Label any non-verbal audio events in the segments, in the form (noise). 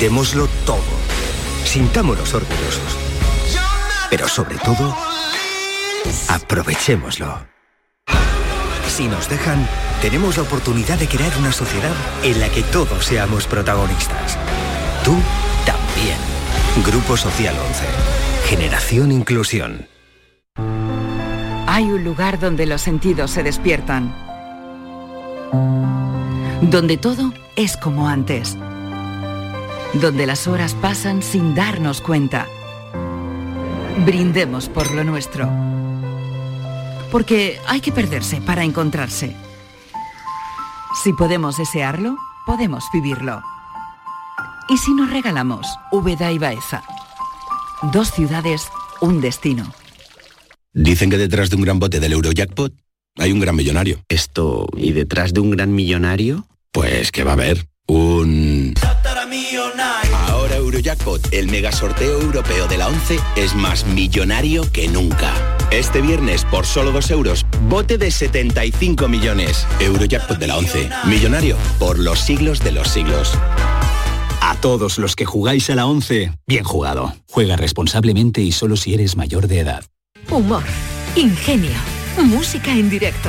démoslo todo, sintámonos orgullosos. Pero sobre todo, aprovechémoslo. Si nos dejan, tenemos la oportunidad de crear una sociedad en la que todos seamos protagonistas. Tú también. Grupo Social 11. Generación Inclusión. Hay un lugar donde los sentidos se despiertan. Donde todo es como antes. Donde las horas pasan sin darnos cuenta. Brindemos por lo nuestro. Porque hay que perderse para encontrarse. Si podemos desearlo, podemos vivirlo. ¿Y si nos regalamos Úbeda y Baeza? Dos ciudades, un destino. Dicen que detrás de un gran bote del Eurojackpot hay un gran millonario. Esto, ¿y detrás de un gran millonario? Pues que va a haber un... Ahora Eurojackpot, el mega sorteo europeo de la 11, es más millonario que nunca. Este viernes, por solo 2 euros, bote de 75 millones. Eurojackpot de la 11, millonario por los siglos de los siglos. A todos los que jugáis a la 11, bien jugado. Juega responsablemente y solo si eres mayor de edad. Humor, ingenio, música en directo,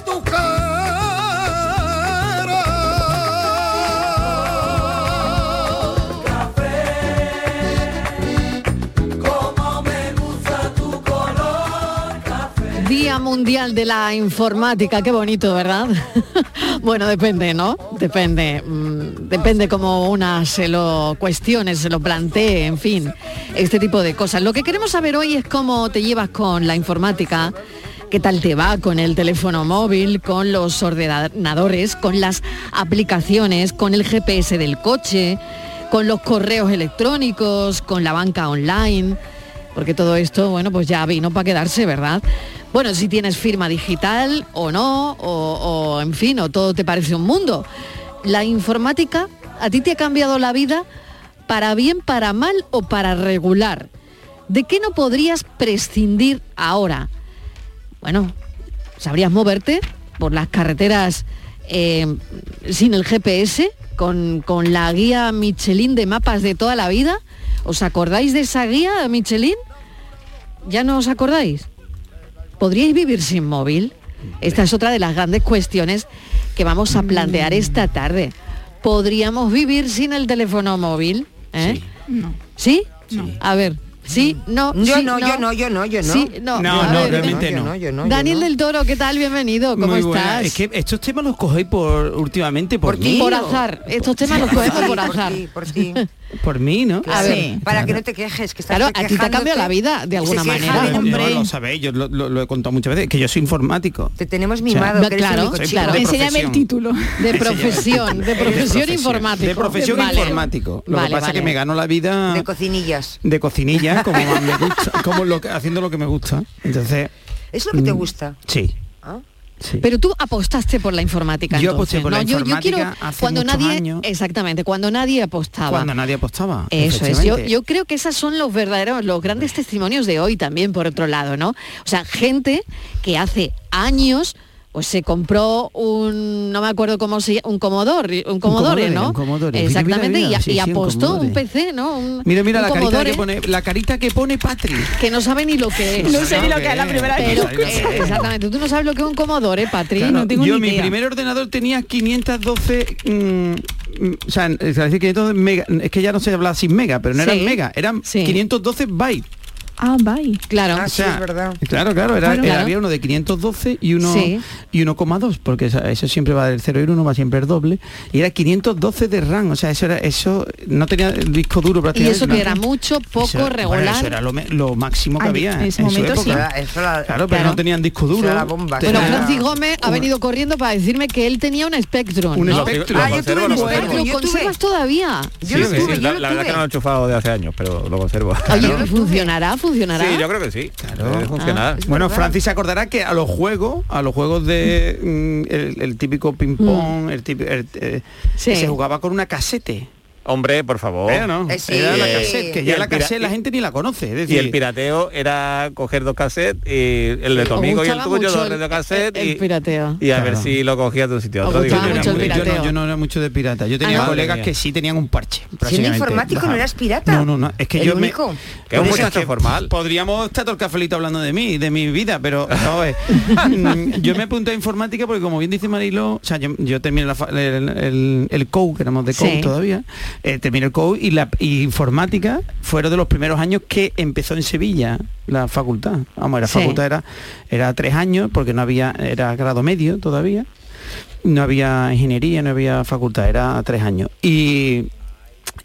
Día Mundial de la Informática, qué bonito, ¿verdad? (laughs) bueno, depende, ¿no? Depende. mm, Depende cómo una se lo cuestione, se lo plantee, en fin, este tipo de cosas. Lo que queremos saber hoy es cómo te llevas con la informática, qué tal te va con el teléfono móvil, con los ordenadores, con las aplicaciones, con el GPS del coche, con los correos electrónicos, con la banca online porque todo esto, bueno, pues ya vino para quedarse, ¿verdad? Bueno, si tienes firma digital o no, o, en fin, o todo te parece un mundo. La informática, ¿a ti te ha cambiado la vida para bien, para mal o para regular? ¿De qué no podrías prescindir ahora? Bueno, ¿sabrías moverte por las carreteras eh, sin el GPS, con, con la guía Michelin de mapas de toda la vida? ¿Os acordáis de esa guía Michelin? ¿Ya no os acordáis? ¿Podríais vivir sin móvil? Esta es otra de las grandes cuestiones que vamos a plantear esta tarde. ¿Podríamos vivir sin el teléfono móvil? ¿Eh? No. ¿Sí? A ver, ¿sí? ¿No? Yo sí, no, yo no, yo no, yo no. Sí, no. No, no, ver, realmente yo no. no, yo no, yo Daniel no. del Toro, ¿qué tal? Bienvenido. ¿Cómo Muy buena. estás? Es que estos temas los cogéis por últimamente por, Por mí. ti. Por azar. Estos temas los cogemos por Por azar. ti, por ti. Por mí, ¿no? A ver, Para que no te quejes, que estás Claro, a ti te ha cambiado la vida de alguna queja manera. del Yo hombre. lo sabéis, yo lo, lo- lo he contado muchas veces, que yo soy informático. Te tenemos O sea, mimado, que eres claro, único claro. Enséñame el título. De profesión, de profesión informático. De profesión Vale. informático. Lo Vale, que pasa es que me gano la vida De cocinillas. de cocinilla, como (laughs) me gusta, como lo que- haciendo lo que me gusta. Entonces, ¿Es lo que te Mm. gusta? sí. Pero tú apostaste por la informática. Yo entonces, aposté por la ¿no? Yo- yo, informática quiero hace cuando muchos nadie, años. exactamente, cuando nadie apostaba. Cuando nadie apostaba. Eso es, yo, yo creo que esos son los verdaderos, los grandes testimonios de hoy también, por otro lado, ¿no? O sea, gente que hace años pues se compró un, no me acuerdo cómo se llama, un Commodore, un Commodore, Commodore, ¿no? un Commodore. Exactamente, mira, y, a- sí, y sí, un apostó un. PC, ¿no? Un, Mira, mira un la carita, que pone, la carita que pone Patrick. que no sabe ni lo que es. No sé ni lo que es la primera vez que Pero, eh, Exactamente, tú no sabes lo que es un Commodore, Patri. Claro, yo mi primer ordenador tenía 512 mm, mm, o sea, es decir, 512 mega, es que ya no se habla sin mega, pero no Sí. eran mega, eran 512 bytes. Ah, bye. Claro. O sea, Claro, claro, era, Bueno. era- Claro. había uno de 512 y uno Sí. y 1,2, porque eso siempre va del 0 y el 1 va siempre el doble, y era 512 de RAM, o sea, eso era eso no tenía el disco duro Y prácticamente. eso que era mucho, poco, Eso- bueno, regular. eso era lo, máximo que Ay, había en ese su momento sí. época. Eso la- claro, pero Claro. no tenían disco duro. Era la bomba. Bueno, Tenía- Francis Gómez ha venido corriendo para decirme que él tenía un Spectrum. Un ¿no? Spectrum. Ah, Lo yo tuve conservo, un lo Spectrum. conservo. ¿Lo conservas todavía? Sí, sí, sí, la, la verdad que no lo he enchufado de hace años, pero lo conservo. Oye, ¿funcionará? ¿Funcionará? Sí, yo creo que sí. Debe funcionar. Bueno, Francis se acordará que a los juegos, a los juegos de mm, el, el típico ping pong, el típico, el, eh, Sí. se jugaba con una casete. Hombre, por favor. Era, ¿no? Eh, sí. Era la cassette, que ya la cassette la gente ni la conoce. Es Y el pirateo era coger dos cassettes y el de tu amigo y el tuyo, dos de cassettes el y, pirateo. y a ver si lo cogías de un sitio a Os otro. Digo, gustaba yo, mucho el yo, no, pirateo. yo no era mucho de pirata. Yo tenía Ah, colegas que sí tenían un parche. Siendo informático no eras pirata. No, no, no. Es que El yo único. me. Que es un Por eso muchacho que formal. Podríamos estar todo el cafelito hablando de mí, de mi vida, pero (laughs) no, mm, yo me apunté a informática porque como bien dice Marilo, o sea, yo, yo terminé el, el, el COU, que éramos de COU Sí. todavía, eh, terminé el COU y la y informática fueron de los primeros años que empezó en Sevilla la facultad. Vamos, la Sí. facultad era, era tres años porque no había, era grado medio todavía. No había ingeniería, no había facultad, era tres años. Y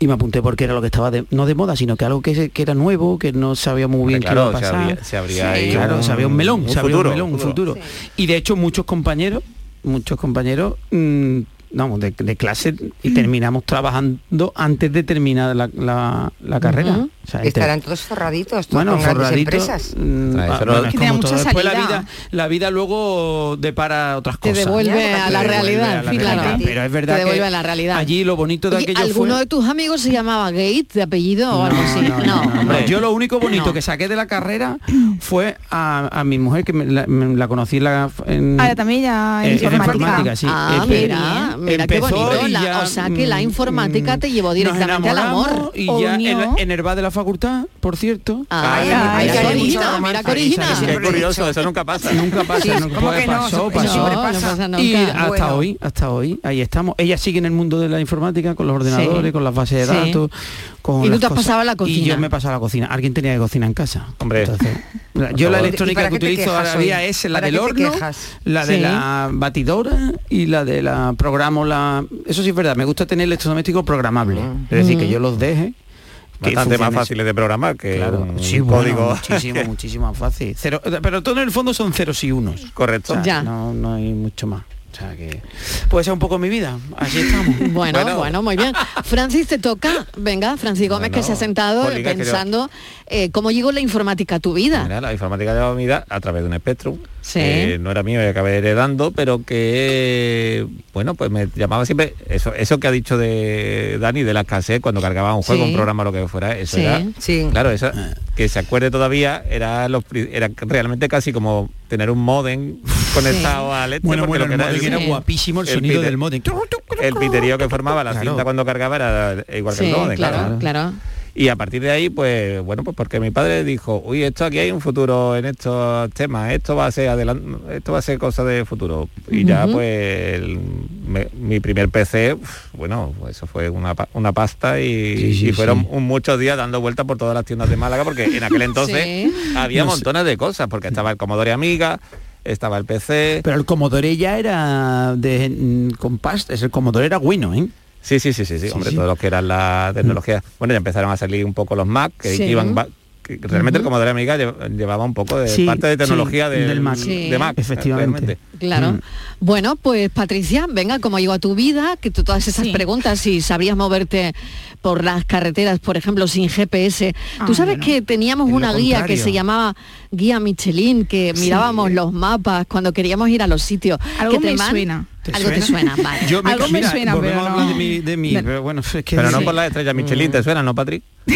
y me apunté porque era lo que estaba de- no de moda sino que algo que, que era nuevo que no sabía muy bien claro, qué iba a se pasar abría- se abría ahí claro un- se abría un melón un se abría futuro, un melón un futuro. futuro y de hecho muchos compañeros muchos compañeros mm, vamos de, de clase y terminamos trabajando antes de terminar la, la- la carrera Ujú. O sea, entre- Estarán todos forraditos, todos bueno, con grandes forradito, empresas. mm, Ah, ah, bueno, es como todo. Después la vida, la vida luego depara otras Te cosas. devuelve Ya, a la te devuelve realidad, a la sí, claro. realidad. Pero es verdad Te devuelve que a la realidad. allí lo bonito de aquello ¿Alguno fue... de tus amigos se llamaba Gates de apellido o algo así? No, no, no, hombre. Yo lo único bonito No. que saqué de la carrera fue a, a mi mujer, que me la, me la conocí en la, en, Ahora también ya en- en en informática. informática, sí. Ah, Empe- mira, mira qué bonito. y la- ya, o sea, que la mm, informática te llevó directamente al amor. Y O ya en, unió. en el bar de la facultad, por cierto. Ay, Ay, ay, ay, qué ay, bonita, mucho mira qué original. Sí, curioso, eso nunca pasa. Nunca pasa, Sí, nunca ¿cómo puede- que no? pasó, Eso pasó. siempre No, no pasa. pasa nunca. Y hasta Bueno. hoy, hasta hoy, ahí estamos. Ella sigue en el mundo de la informática con los ordenadores, Sí. con las bases de Sí. datos, con Y tú te has pasado a la Y cocina. yo me he pasado a la cocina. Alguien tenía que cocinar en casa. Hombre. Entonces, (laughs) yo la favor. ¿Y electrónica que utilizo ahora día es la ¿Para del horno, quejas? la de Sí. la batidora y la de la programo la. Eso sí es verdad. Me gusta tener electrodomésticos programables. Es decir, que yo los deje. que Bastante más fáciles de programar que Claro, un sí, bueno, código. muchísimo, (laughs) muchísimo más fácil. Cero- pero todo en el fondo son ceros y unos. Correcto. O sea, Ya. No, no hay mucho más. O sea que puede ser un poco mi vida. Así estamos. (laughs) Bueno, bueno, Bueno. muy bien. Francis, te toca. Venga, Francis Gómez, que se ha sentado pensando eh, cómo llegó la informática a tu vida. Mira, la informática de la vida a través de un Spectrum. Sí. que no era mío y acabé heredando, pero que, bueno, pues me llamaba siempre, eso eso que ha dicho de Dani, de la escasez, cuando cargaba un juego, Sí. un programa, lo que fuera, eso Sí. era, Sí. claro, eso, que se acuerde todavía, era, los, era realmente casi como tener un modem conectado al este, Bueno, bueno, lo que el era guapísimo el sonido del modem. El piterío que formaba la Claro. cinta cuando cargaba era igual que el modem, claro, claro. Y a partir de ahí, pues bueno, pues porque mi padre dijo, uy, esto aquí hay un futuro en estos temas, esto va a ser adelan- esto va a ser cosa de futuro. Y ya pues el- me- mi primer PC, bueno, pues eso fue una, una pasta y, Sí, sí, y fueron sí. un- muchos días dando vueltas por todas las tiendas de Málaga, porque en aquel (laughs) entonces había No sé. montones de cosas, porque estaba el Commodore Amiga, estaba el PC. Pero el Commodore ya era de mm, con pasta, el Commodore era bueno, ¿eh? Sí, sí, sí, sí, sí, hombre, sí. todo lo que era la tecnología. Bueno, ya empezaron a salir un poco los Mac, que Sí. iban va- que realmente el Ujú. Commodore Amiga lle- llevaba un poco de Sí, parte de tecnología sí, del, del Mac. Sí. de Mac. Efectivamente. realmente. Claro. Mm. Bueno, pues Patricia, venga, ¿cómo llegó a tu vida? Que tú todas esas Sí. preguntas, si sabrías moverte por las carreteras, por ejemplo, sin GPS. tú Ah, sabes bueno. que teníamos una guía que se llamaba Guía Michelin, que Sí. mirábamos los mapas cuando queríamos ir a los sitios. Algo que te me man- suena. Algo te suena, vale. Yo me, Algo me mira, suena, volvemos pero a hablar no. de mí, de mí, pero bueno, es que Pero no sí. por la estrella Michelin, ¿te suena, no, Patrick? (laughs)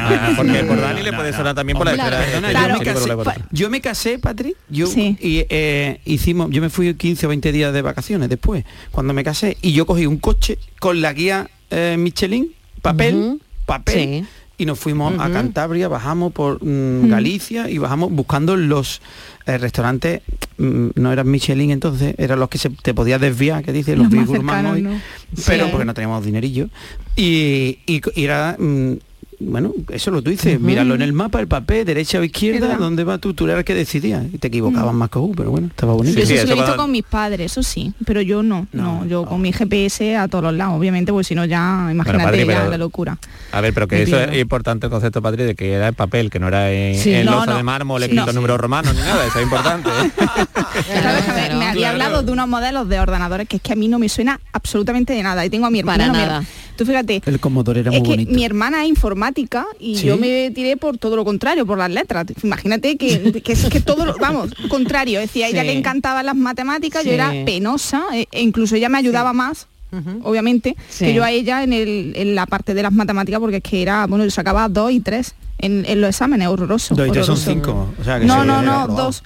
Ah, porque por Dani le puede sonar también por la Claro. estrella estrella yo, me casé, yo me casé, Patrick, yo Sí. y eh, hicimos, yo me fui 15 o 20 días de vacaciones después, cuando me casé, y yo cogí un coche con la guía eh, Michelin, papel, Ujú. papel, Sí. Y nos fuimos a. Cantabria, bajamos por mm, Galicia y bajamos buscando los eh, restaurantes, mm, no eran Michelin entonces, eran los que se, te podías desviar, que dice, los, Los más cercanos, hoy, ¿no? pero Sí. porque no teníamos dinerillo. Y, y, y era... mm, bueno, eso lo tú dices, míralo en el mapa, el papel, derecha o izquierda. ¿dónde va tú? Tú eras el que decidías. Y te equivocabas más que tú, pero bueno, estaba bonito. Yo Sí, eso sí, lo he visto con mis padres, eso sí, pero yo no, no, No, yo con mi GPS a todos los lados, obviamente, porque si no ya, imagínate ya pero- la locura. A ver, pero que Me eso es importante el concepto, Patrick, de que era en papel, que no era en, Sí. en No, losa no. de mármol, Sí. escrito No. números romanos, ni nada, eso es importante. ¿eh? ¿Sabes que me- había hablado de unos modelos de ordenadores que es que a mí no me suena absolutamente de nada. Y tengo a mi hermana. nada. Tú fíjate, El Commodore era muy bonito. mi hermana es informática y ¿Sí? yo me tiré por todo lo contrario, por las letras. Imagínate que, (laughs) que es que todo lo, vamos, contrario. Decía, a ella Sí. le encantaban las matemáticas, yo Sí. era penosa e, e incluso ella me ayudaba más. Obviamente, Sí. que yo a ella en, el, en la parte de las matemáticas, porque es que era, bueno, yo sacaba dos y tres en, en los exámenes, horroroso. Dos y tres son cinco. O sea, que No, no, no, dos.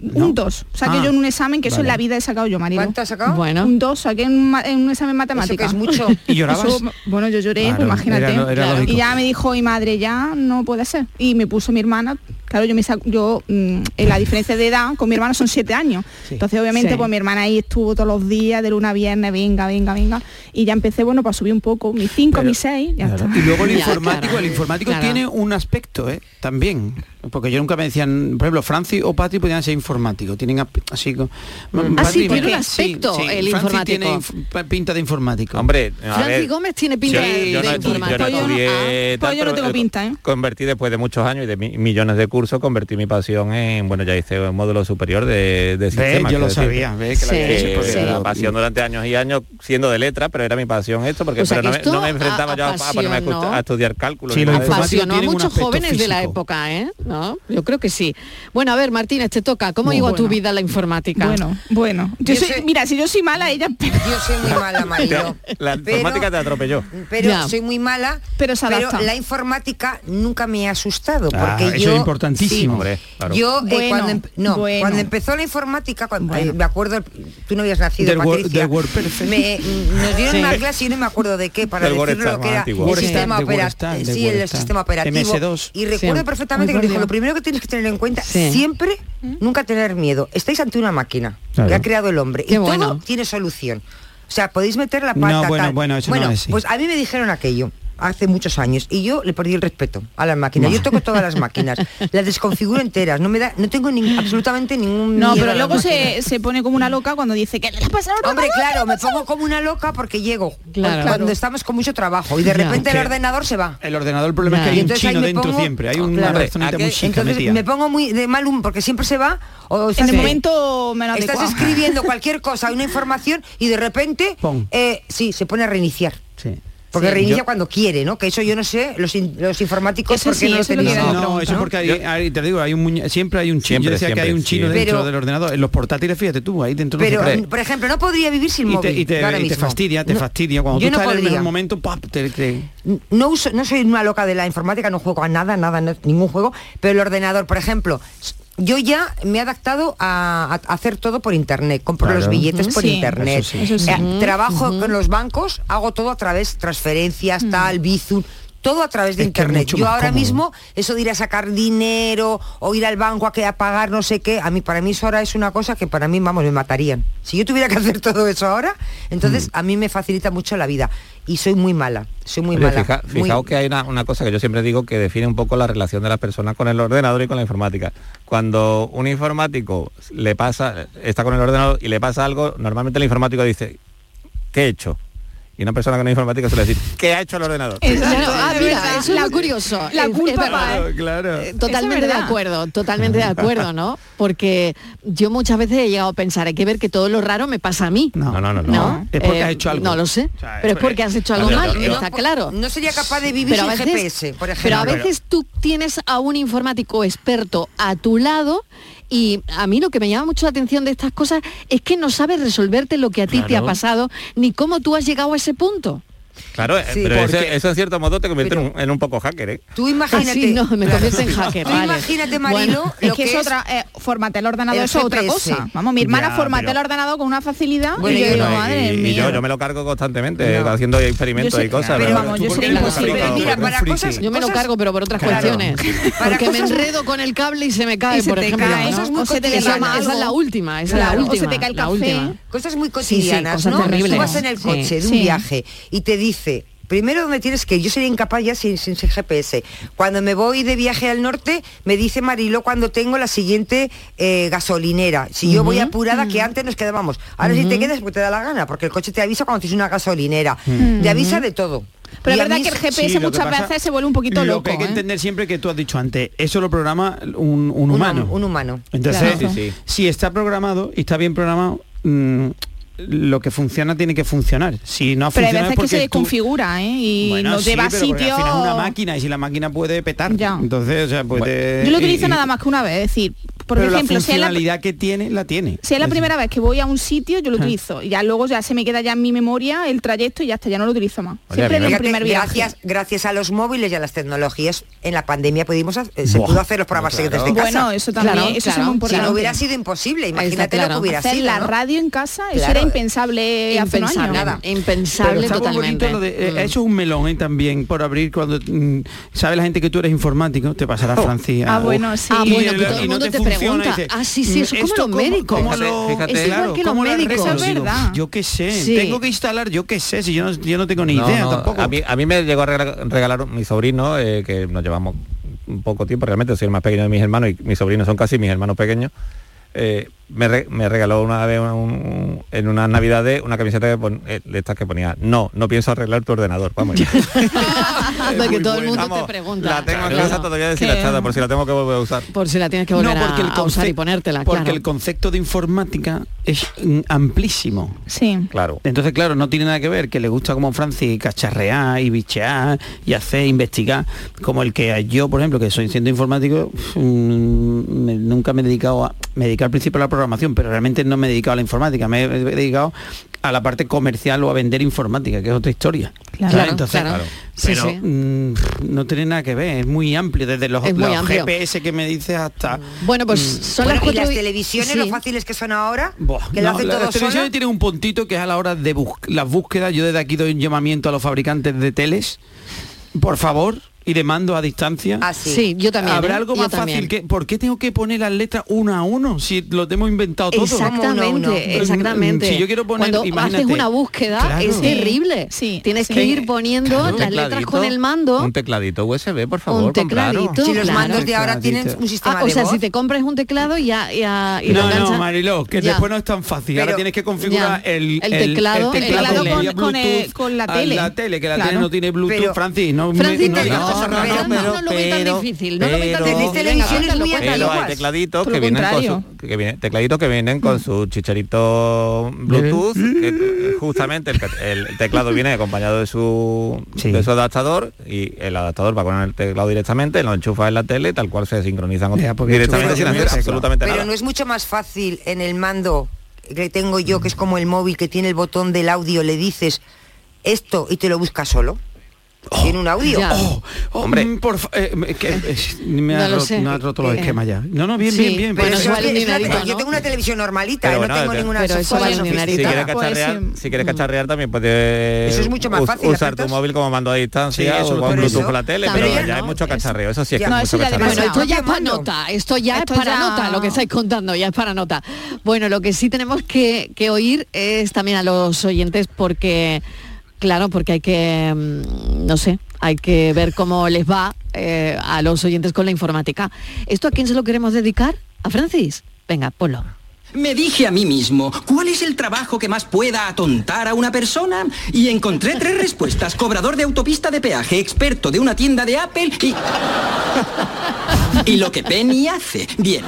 No. Un 2. Saqué Ah, yo en un examen que eso en la vida he sacado yo, Marilo. ¿Cuánto has sacado? Bueno. Un 2 saqué en un, ma- en un examen matemático. que es mucho. (laughs) ¿Y llorabas? bueno, yo lloré, Claro, pues imagínate. era lo- era Claro. lógico. Y ya me dijo mi madre, ya no puede ser. Y me puso mi hermana, claro, yo me saco, yo mm, en la diferencia de edad con mi hermano son siete años. Sí. Entonces obviamente Sí. pues mi hermana ahí estuvo todos los días, de luna a viernes, venga, venga, venga. Y ya empecé, bueno, para subir un poco, mi 5, Pero- mi 6, ya Claro. está. Y luego el (laughs) informático, claro. el informático Claro. tiene un aspecto, ¿eh? También. Porque yo nunca me decían, por ejemplo, Francis o Patri podían ser informáticos. Tienen ap- así como. Ah, sí, tiene un sí, aspecto, sí, el Francis informático. tiene inf- pinta de informático. Hombre, a Francis ver, Gómez tiene pinta Sí, de, yo no, informático. Pues yo no- estudié ah, pues tal, yo no tengo pinta, ¿eh? Convertí después de muchos años y de mi- millones de cursos, convertí mi pasión en, bueno, ya hice un módulo superior de, de Ve, sistemas. yo lo decir. sabía, ve, que la Sí, Que sí. la pasión durante años y años siendo de letra, pero era mi pasión esto, porque O sea, pero no, que me, esto no me enfrentaba a- yo a, a ponerme a, estudiar cálculo. Sí, informático Apasionó a muchos jóvenes de la época, ¿eh? ¿No? Yo creo que sí. Bueno, a ver, Martínez, te toca. ¿Cómo llegó a tu bueno. vida la informática? Bueno, bueno. Yo Yo soy- sé- mira, si yo soy mala, ella Yo soy muy mala, (laughs) Marilo. La Pero- informática te atropelló. Pero Ya. soy muy mala, Pero se adapta. la informática nunca me ha asustado. Ah, Porque eso yo, es importantísimo. sí, Hombre, claro. Yo, eh, Bueno, cuando, em- no, bueno. cuando empezó la informática, cuando, Bueno. eh, me acuerdo, tú no habías nacido, Patricia, me, mm, nos dieron Sí. una clase y no me acuerdo de qué, para decirlo WordStar lo que era antiguo. el sistema operativo. Sí, el sistema operativo. MS2. Y recuerdo perfectamente que dijo, lo primero que tienes que tener en cuenta, siempre nunca tener miedo. Estáis ante una máquina Claro. que ha creado el hombre Qué y bueno. todo tiene solución. O sea, podéis meter la No, pata. bueno, tal. bueno, eso no es así. pues a mí me dijeron aquello hace muchos años y yo le perdí el respeto a las máquinas. Yo toco todas las (laughs) máquinas, las desconfiguro enteras, no me da, no tengo ni- absolutamente ningún No, miedo pero luego se, se pone como una loca cuando dice que le ha pasado Hombre, claro, me pongo como una loca porque llego Claro. cuando estamos con mucho trabajo y de repente el ordenador se va. El ordenador, el problema es que hay un chino dentro pongo- siempre. Hay una Claro. personita muy chica Entonces metida. me pongo muy de mal humor porque siempre se va o estás En el en- momento menos Estás adecuado. escribiendo (laughs) cualquier cosa, una información y de repente, eh, sí, se pone a reiniciar. Sí. Porque Sí. reinicia Yo- cuando quiere, ¿no? Que eso yo no sé, los, in- los informáticos, Eso ¿por qué sí, no lo eso lo quiero No, pregunta, eso ¿no? porque hay, hay- te digo, hay un muñe- siempre hay un chino. Siempre, Yo decía que hay un chino sí. dentro Pero- del ordenador. En los portátiles, fíjate tú, ahí dentro no Pero, por ejemplo, no podría vivir sin y te, móvil. y te- ahora y te fastidia, te No, fastidia. Cuando yo tú no estás en el momento, ¡pap! te, te- no uso, no soy una loca de la informática, no juego a nada, nada, no- ningún juego, pero el ordenador, por ejemplo, yo ya me he adaptado a, a hacer todo por internet, compro Claro. los billetes por Sí, internet, eso sí. Eso sí. Eh, trabajo con los bancos, hago todo a través transferencias, tal, Bizum, todo a través de Es internet. Yo ahora cómodo. mismo eso de ir a sacar dinero o ir al banco a que a pagar no sé qué, a mí para mí eso ahora es una cosa que para mí vamos me matarían. Si yo tuviera que hacer todo eso ahora, entonces Mm. a mí me facilita mucho la vida y soy muy mala, soy muy Oye, mala. fija- muy- fijaos que hay una, una cosa que yo siempre digo que define un poco la relación de las personas con el ordenador y con la informática. Cuando un informático le pasa, está con el ordenador y le pasa algo, normalmente el informático dice, ¿qué he hecho? y una persona con informática suele decir, ¿qué ha hecho el ordenador? Ah, mira, es curioso. La culpa, es ¿eh? claro, claro. Totalmente de acuerdo, totalmente de acuerdo, ¿no? Porque yo muchas veces he llegado a pensar, hay que ver que todo lo raro me pasa a mí. No, no, no. no, ¿No? Es porque eh, has hecho algo. No lo sé, pero es porque has hecho algo mal, está claro. No sería capaz de vivir pero veces, por ejemplo. Pero a veces tú tienes a un informático experto a tu lado y a mí lo que me llama mucho la atención de estas cosas es que no sabes resolverte lo que a ti te ha pasado ni cómo tú has llegado a ese punto. Claro, eh, pero eso, eso, en cierto modo te convierte en, un, poco hacker, ¿eh? Tú imagínate... Ah, no, me convierte en hacker, Tú imagínate, Marilo... Lo es que, es, otra... Eh, formatea el ordenador, es otra cosa. Vamos, mi hermana ya, formatea pero... el ordenador con una facilidad y yo digo, madre. Y yo, me lo cargo constantemente, haciendo experimentos y cosas. Yo. Mira, para cosas... Yo me lo cargo, pero por otras cuestiones. Porque me enredo con el cable y se me cae, por ejemplo. Es la última, es la última. se te cae el café. Cosas muy cotidianas, ¿no? Tú vas en el coche de un viaje y te dice, primero donde tienes que ir. Yo sería incapaz ya sin, sin, GPS. Cuando me voy de viaje al norte, me dice Marilo cuando tengo la siguiente eh, gasolinera. Si yo voy apurada, que antes nos quedábamos. Ahora si te quedas, pues te da la gana, porque el coche te avisa cuando tienes una gasolinera. Te avisa de todo. Pero la verdad que el GPS muchas veces se vuelve un poquito lo loco. Lo que hay que ¿eh? entender siempre que tú has dicho antes, eso lo programa un, humano. Un, humano. Entonces, sí, si está programado y está bien programado, mm, lo que funciona tiene que funcionar. Si no pero funciona veces es porque que se desconfigura, tú... ¿eh? Y bueno, nos sí, lleva a sitio... Al final es una máquina y si la máquina puede petar, ya. entonces, o sea, puede... Bueno. Yo lo utilizo y, nada más que una vez, es decir, por ejemplo, la funcionalidad si la, que tiene, la tiene. Si es la primera vez que voy a un sitio, yo lo ah. utilizo. Y ya luego ya se me queda ya en mi memoria el trayecto y ya hasta ya no lo utilizo más. Siempre en el primer viaje. Gracias, gracias a los móviles y a las tecnologías, en la pandemia pudimos hacer, se pudo hacer los programas claro. desde casa. Bueno, eso también, eso es muy importante. Si no hubiera sido imposible, imagínate lo que hubiera hacer sido. la radio en casa, eso era impensable, impensable hace un año. Nada. Impensable totalmente. Eh, mm. Eso es un melón eh, también por abrir cuando mm, sabe la gente que tú eres informático, te pasará. Oh. Francia. Ah, bueno, sí. Ah, bueno, pues el, y no te, te presiona y dice, ah, sí, sí, es como los médicos. lo, fíjate, es igual claro, que los médicos. Yo qué sé, tengo que instalar, yo qué sé, si yo no, yo no tengo ni idea tampoco. A mí, a mí, me llegó a regalar, mi sobrino, eh, que nos llevamos un poco tiempo, realmente soy el más pequeño de mis hermanos y mis sobrinos son casi mis hermanos pequeños. Eh, me, re, me regaló una vez una, un, en unas navidades una camiseta eh, de, pon, estas que ponía, no, no pienso arreglar tu ordenador, vamos. Porque (laughs) (laughs) todo el mundo vamos, te pregunta. La tengo claro. en casa todavía deshilachada, por si la tengo que volver a usar. Por si la tienes que volver no, porque a, el a usar y ponértela, Porque claro. el concepto de informática es mm, amplísimo. Sí. Claro. Entonces, claro, no tiene nada que ver que le gusta como Francis cacharrear y bichear y hacer, investigar, como el que yo, por ejemplo, que soy siendo informático, mmm, me, nunca me he dedicado a... Me al principio a la programación programación, pero realmente no me he dedicado a la informática, me he dedicado a la parte comercial o a vender informática, que es otra historia. Claro, claro entonces. Pero mm, no tiene nada que ver, es muy amplio, desde los. GPS que me dices hasta... Mm. Bueno, pues mm, son las, televisiones, sí. lo fáciles que son ahora, Buah, que no, Las televisiones tienen un puntito que es a la hora de bus las búsquedas, yo desde aquí doy un llamamiento a los fabricantes de teles, por favor, y de mando a distancia. Ah, Así. Sí, yo también. Habrá ¿eh? algo más fácil que ¿por qué tengo que poner las letras uno a uno si lo hemos inventado todo? Exactamente, mm, exactamente. Si yo quiero poner Cuando haces una búsqueda es terrible. Sí, Tienes que ir poniendo las letras con el mando. Un tecladito USB, por favor, un tecladito, Si los claro. de ahora tienen un sistema ah, o de O sea, si te compras un teclado ya ya No, no, Mariló, que después no es tan fácil. Ahora tienes que configurar el, teclado, con, la tele. La tele que la tele no tiene Bluetooth, Francis, no no, no, no, no lo tan difícil. No lo veo tan difícil. hay tecladitos que vienen, con su, que, vienen, tecladitos que vienen con su chicharito (laughs) Bluetooth. Que, eh, justamente el, teclado viene acompañado de su, de su adaptador y el adaptador va con el teclado directamente, lo enchufa en la tele, tal cual se sincronizan ya, directamente sin hacer absolutamente nada. Pero no es mucho más fácil en el mando que tengo yo, que es como el móvil, que tiene el botón del audio, le dices esto y te lo busca solo. Oh, en un audio. Oh, oh, Hombre, mm, por eh, me, eh, (laughs) no ha roto, los eh, esquemas ya. No, no, bien, bien, bien. Pero. Yo tengo una televisión normalita, no, tengo ninguna si, quieres cacharrear, pues, mm. también puedes eh, eso es mucho más fácil, usar tu móvil como mando a distancia o con Bluetooth la tele, pero ya es mucho cacharreo, eso sí es esto ya es para nota, esto ya es para nota, lo que estáis contando ya es para nota. Bueno, lo que sí tenemos que oír es también a los oyentes porque Claro, porque hay que, mm, no sé, hay que ver cómo les va eh, a los oyentes con la informática. ¿Esto a quién se lo queremos dedicar? ¿A Francis? Venga, ponlo. Me dije a mí mismo, ¿cuál es el trabajo que más pueda atontar a una persona? Y encontré tres respuestas. Cobrador de autopista de peaje, experto de una tienda de Apple y... (laughs) Y lo que Penny hace. Bien.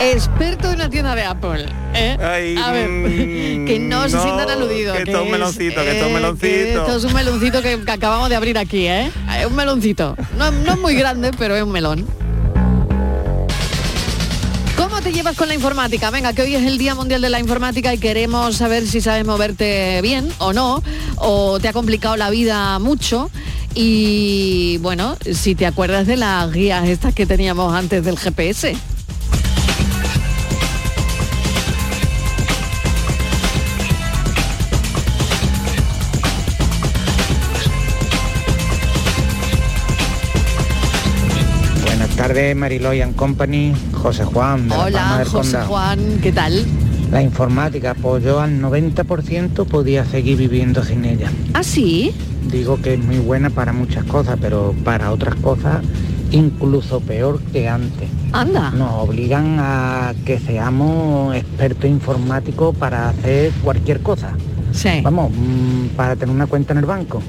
Experto en una tienda de Apple. ¿eh? a ver, (laughs) que no, se sientan aludidos. que esto es un meloncito, que esto es un eh, meloncito. que esto es un meloncito que, que acabamos de abrir aquí, ¿eh? Es un meloncito. No, no es muy grande, pero es un melón. ¿Cómo te llevas con la informática? Venga, que hoy es el Día Mundial de la Informática y queremos saber si sabes moverte bien o no, o te ha complicado la vida mucho. Y bueno, si te acuerdas de las guías estas que teníamos antes del GPS. Tardes, Mariloy and Company, José Juan, de la Hola, del José Condado. Juan, ¿qué tal? La informática, pues yo al 90% podía seguir viviendo sin ella. ¿Ah, sí? Digo que es muy buena para muchas cosas, pero para otras cosas incluso peor que antes. Anda. Nos obligan a que seamos expertos informáticos para hacer cualquier cosa. Sí. Vamos, mm, para tener una cuenta en el banco.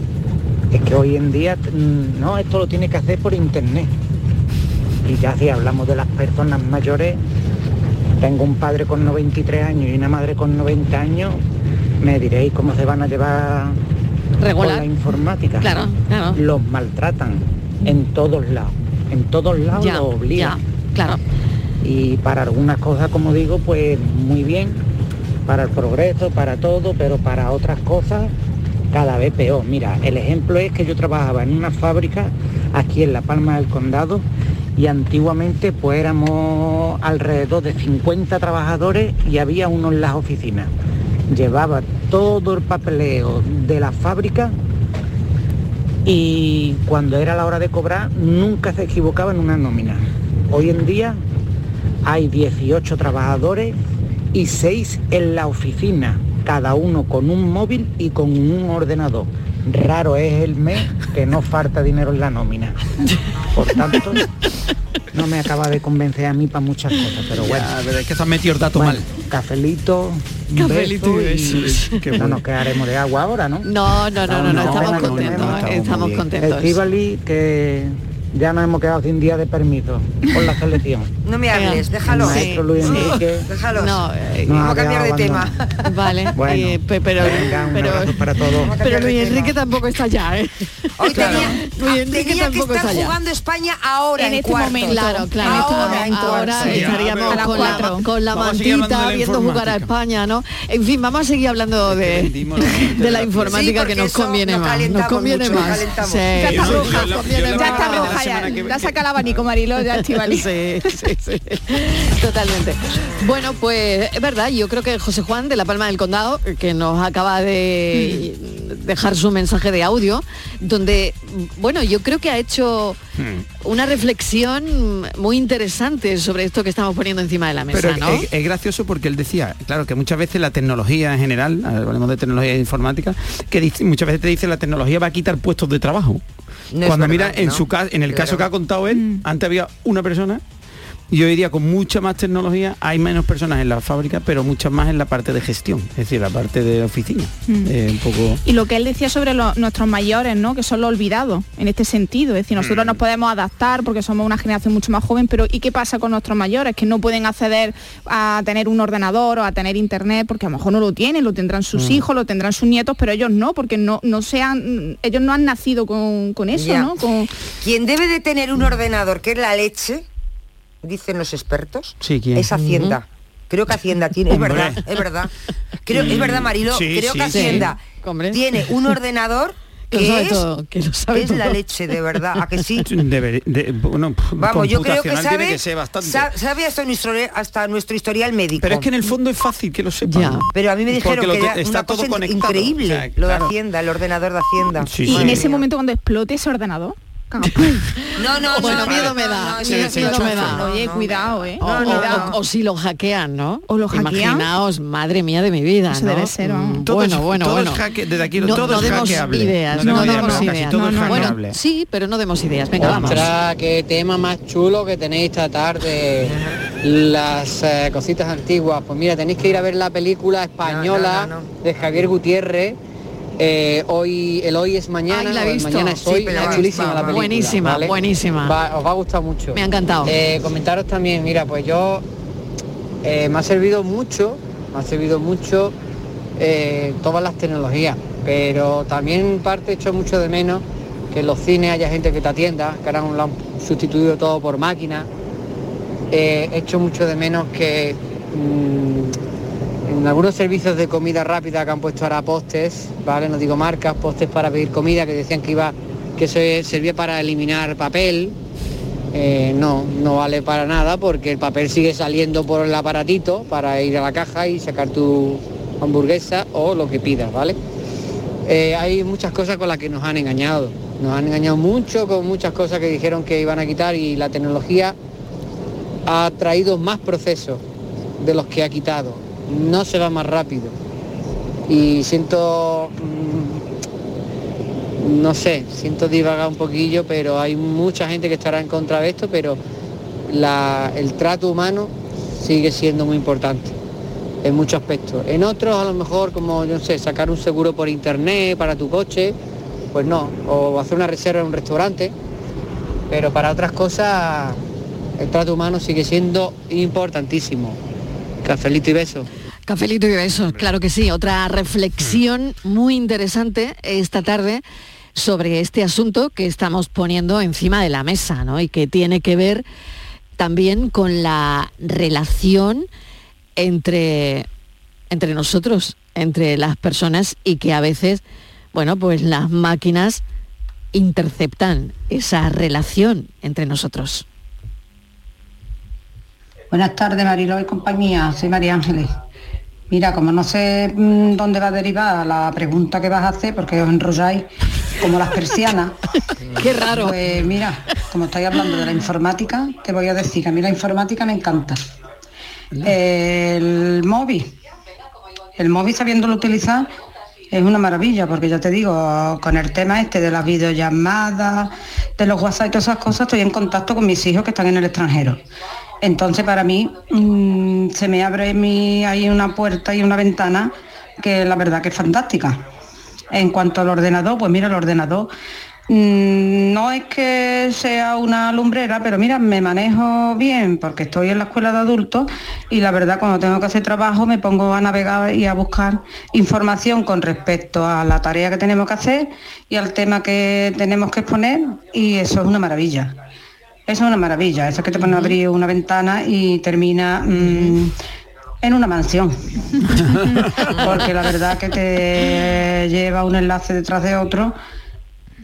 Es que hoy en día, mm, no, esto lo tiene que hacer por internet. Y ya si hablamos de las personas mayores, tengo un padre con 93 años y una madre con 90 años, me diréis cómo se van a llevar Regular. con la informática. Claro, claro. Los maltratan en todos lados. En todos lados Ya, los obligan. ya, claro. Y para algunas cosas, como digo, pues muy bien, para el progreso, para todo, pero para otras cosas cada vez peor. Mira, el ejemplo es que yo trabajaba en una fábrica aquí en La Palma del Condado y antiguamente pues éramos alrededor de 50 trabajadores y había uno en las oficinas. Llevaba todo el papeleo de la fábrica y cuando era la hora de cobrar nunca se equivocaba en una nómina. Hoy en día hay 18 trabajadores y 6 en la oficina, cada uno con un móvil y con un ordenador. Raro es el mes que no falta dinero en la nómina. Por tanto, no me acaba de convencer a mí para muchas cosas, pero bueno. pero es que se han metido el dato Bueno, mal. Cafelito, Cafelito y beso y no nos quedaremos de agua ahora, ¿no? No, no, no, no, no, estamos bueno, contentos, estamos contentos. Que ya nos hemos quedado sin día de permiso por la selección. (laughs) No me hables, El déjalo. maestro Luis Enrique. Déjalo. No, eh, Vamos a cambiar de tema. (laughs) Vale, (laughs) Bueno, eh, pe- pero, venga, un pero, para todos. pero Luis Enrique tampoco está allá, ¿eh? Hoy tenía, Luis Enrique tenía que tampoco estar está allá. jugando España ahora En en, este cuartos. momento. Claro, claro, Ahora en ahora cuartos. estaríamos A las con la, con la mantita viendo jugar a. España, ¿no? En fin, vamos a seguir hablando de, de la informática Sí, que nos conviene más. Nos conviene más. Sí, Ya está sí, roja, yo la- saca el abanico Marilo, ya Estivali. (laughs) Sí, sí, sí. Totalmente. Bueno, pues es verdad, yo creo que José Juan de La Palma del Condado, que nos acaba de dejar su mensaje de audio, donde, bueno, yo creo que ha hecho una reflexión muy interesante sobre esto que estamos poniendo encima de la mesa, Pero ¿no? es, es gracioso porque él decía, claro, que muchas veces la tecnología en general, hablamos de tecnología informática, que dice- muchas veces te dice la tecnología va a quitar puestos de trabajo. No Cuando verdad, mira en ¿no? su caso, en el caso que ha contado él, antes había una persona y hoy día con mucha más tecnología hay menos personas en la fábrica, pero muchas más en la parte de gestión, es decir, la parte de oficina. Mm. Eh, un poco Y lo que él decía sobre lo- nuestros mayores, ¿no? Que son los olvidados en este sentido. Es decir, nosotros nos podemos adaptar porque somos una generación mucho más joven, pero ¿y qué pasa con nuestros mayores? Que no pueden acceder a tener un ordenador o a tener internet porque a lo mejor no lo tienen, lo tendrán sus Mm. hijos, lo tendrán sus nietos, pero ellos no, porque no, no sean, ellos no han nacido con, con eso, Ya. ¿no? Con- Quien debe de tener un ordenador que es la leche, dicen los expertos, Sí, ¿quién? es Hacienda. Creo que Hacienda tiene, es verdad, es verdad. Creo, es verdad, Marilo, Sí, creo sí, que. Hacienda tiene un (laughs) ordenador Que lo que sabe es, todo, que lo sabe que es la leche, de verdad, a que sí. (laughs) Debería- de- bueno, Vamos, yo creo que sabe, que sabe hasta, nuestro, hasta nuestro historial médico. Pero es que en el fondo es fácil que lo sepan. Ya. Pero a mí me dijeron Porque que está una todo cosa conectado. increíble O sea, lo de. Hacienda, el ordenador de Hacienda. Sí, y sí. en ese momento cuando explote ese ordenador. No, no, Bueno, no, miedo me da, miedo me da. Oye, cuidado, ¿eh? O, No, o- no, o- no. o si lo hackean, ¿no? ¿O lo hackean? Imaginaos, madre mía de mi vida, Eso ¿no? debe ser. Mm, Todo bueno, es- bueno, todo es bueno. hacke- desde aquí no, todo no es demos hackeable. ideas, No no, demos demos ideas, bueno, sí, pero no demos ideas. Venga, vamos. Ostras, qué tema más chulo que tenéis esta tarde. las eh, cositas antiguas, pues mira, tenéis que ir a ver la película española de Javier Gutiérrez. Eh, hoy el hoy es mañana, Ay, la el mañana es hoy, es chulísima va, la película. Buenísima, ¿vale? buenísima. Va- os va a gustar mucho. Me ha encantado. Eh, comentaros también, mira, pues yo eh, me ha servido mucho, me ha servido mucho todas las tecnologías, pero también parte echo mucho de menos que en los cines haya gente que te atienda, que ahora lo han sustituido todo por máquinas. Eh, echo mucho de menos que mm, en algunos servicios de comida rápida que han puesto ahora postes, ¿vale? No digo marcas, postes para pedir comida que decían que iba, que se servía para eliminar papel. Eh, no, no vale para nada porque el papel sigue saliendo por el aparatito para ir a la caja y sacar tu hamburguesa o lo que pidas, ¿vale? Eh, hay muchas cosas con las que nos han engañado. Nos han engañado mucho con muchas cosas que dijeron que iban a quitar y la tecnología ha traído más procesos de los que ha quitado. No se va más rápido. Y siento, mm, no sé, siento divagar un poquillo, pero hay mucha gente que estará en contra de esto, pero el trato humano sigue siendo muy importante en muchos aspectos. En otros a lo mejor como, yo no sé, sacar un seguro por internet para tu coche, pues no, o hacer una reserva en un restaurante, pero para otras cosas el trato humano sigue siendo importantísimo. Cafelito y beso. Cafelito y besos, claro que sí. Otra reflexión muy interesante esta tarde sobre este asunto que estamos poniendo encima de la mesa, ¿no? Y que tiene que ver también con la relación entre, entre nosotros, entre las personas y que a veces, bueno, pues las máquinas interceptan esa relación entre nosotros. Buenas tardes, Mariló y compañía. Soy María Ángeles. Mira, como no sé mm, dónde va a derivar la pregunta que vas a hacer, porque os enrolláis como las persianas. (laughs) Qué raro. Pues mira, como estáis hablando de la informática, te voy a decir que a mí la informática me encanta. El móvil, el móvil sabiéndolo utilizar es una maravilla, porque ya te digo, con el tema este de las videollamadas, de los WhatsApp y todas esas cosas, estoy en contacto con mis hijos que están en el extranjero. Entonces para mí mm, se me abre mi, ahí una puerta y una ventana que la verdad que es fantástica. En cuanto al ordenador, pues mira, el ordenador mm, no es que sea una lumbrera, pero mira, me manejo bien porque estoy en la escuela de adultos y la verdad cuando tengo que hacer trabajo me pongo a navegar y a buscar información con respecto a la tarea que tenemos que hacer y al tema que tenemos que exponer y eso es una maravilla. Eso es una maravilla, eso es que te pone a abrir una ventana y termina mm, en una mansión. (laughs) Porque la verdad que te lleva un enlace detrás de otro.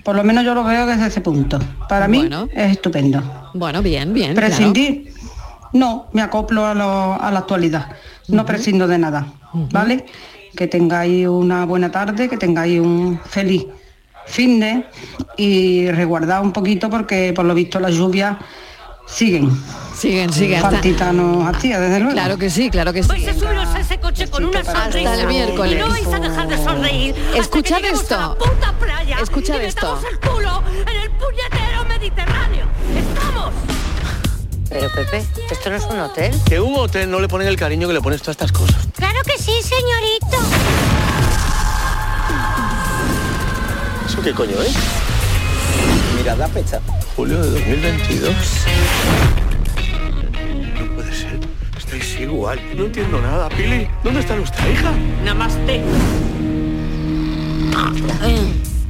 Por lo menos yo lo veo desde ese punto. Para mí es estupendo. Bueno, bien, bien. claro. Prescindir, no, me acoplo a, lo- a la actualidad. No prescindo de nada, ¿vale? Que tengáis una buena tarde, que tengáis un feliz fin de y resguardad un poquito porque por lo visto las lluvias siguen. Siguen, siguen. hasta- Faltita nos hacía, desde luego. Claro que sí, claro que sí. Vais a subiros a ese coche con una sonrisa. Hasta el miércoles. Y no vais a dejar de sonreír. Escuchad hasta que esto. a la puta playa. Escuchad y esto. el culo en el puñetero Mediterráneo. ¡Estamos! Pero Pepe, ¿esto no es un hotel? Que un hotel no le ponen el cariño que le pones todas estas cosas. Claro que sí, señorito. ¿Eso qué coño es? Mirad la fecha. Julio de 2022. No puede ser. Estáis igual. No entiendo nada, Pili. ¿Dónde está nuestra hija? Namaste.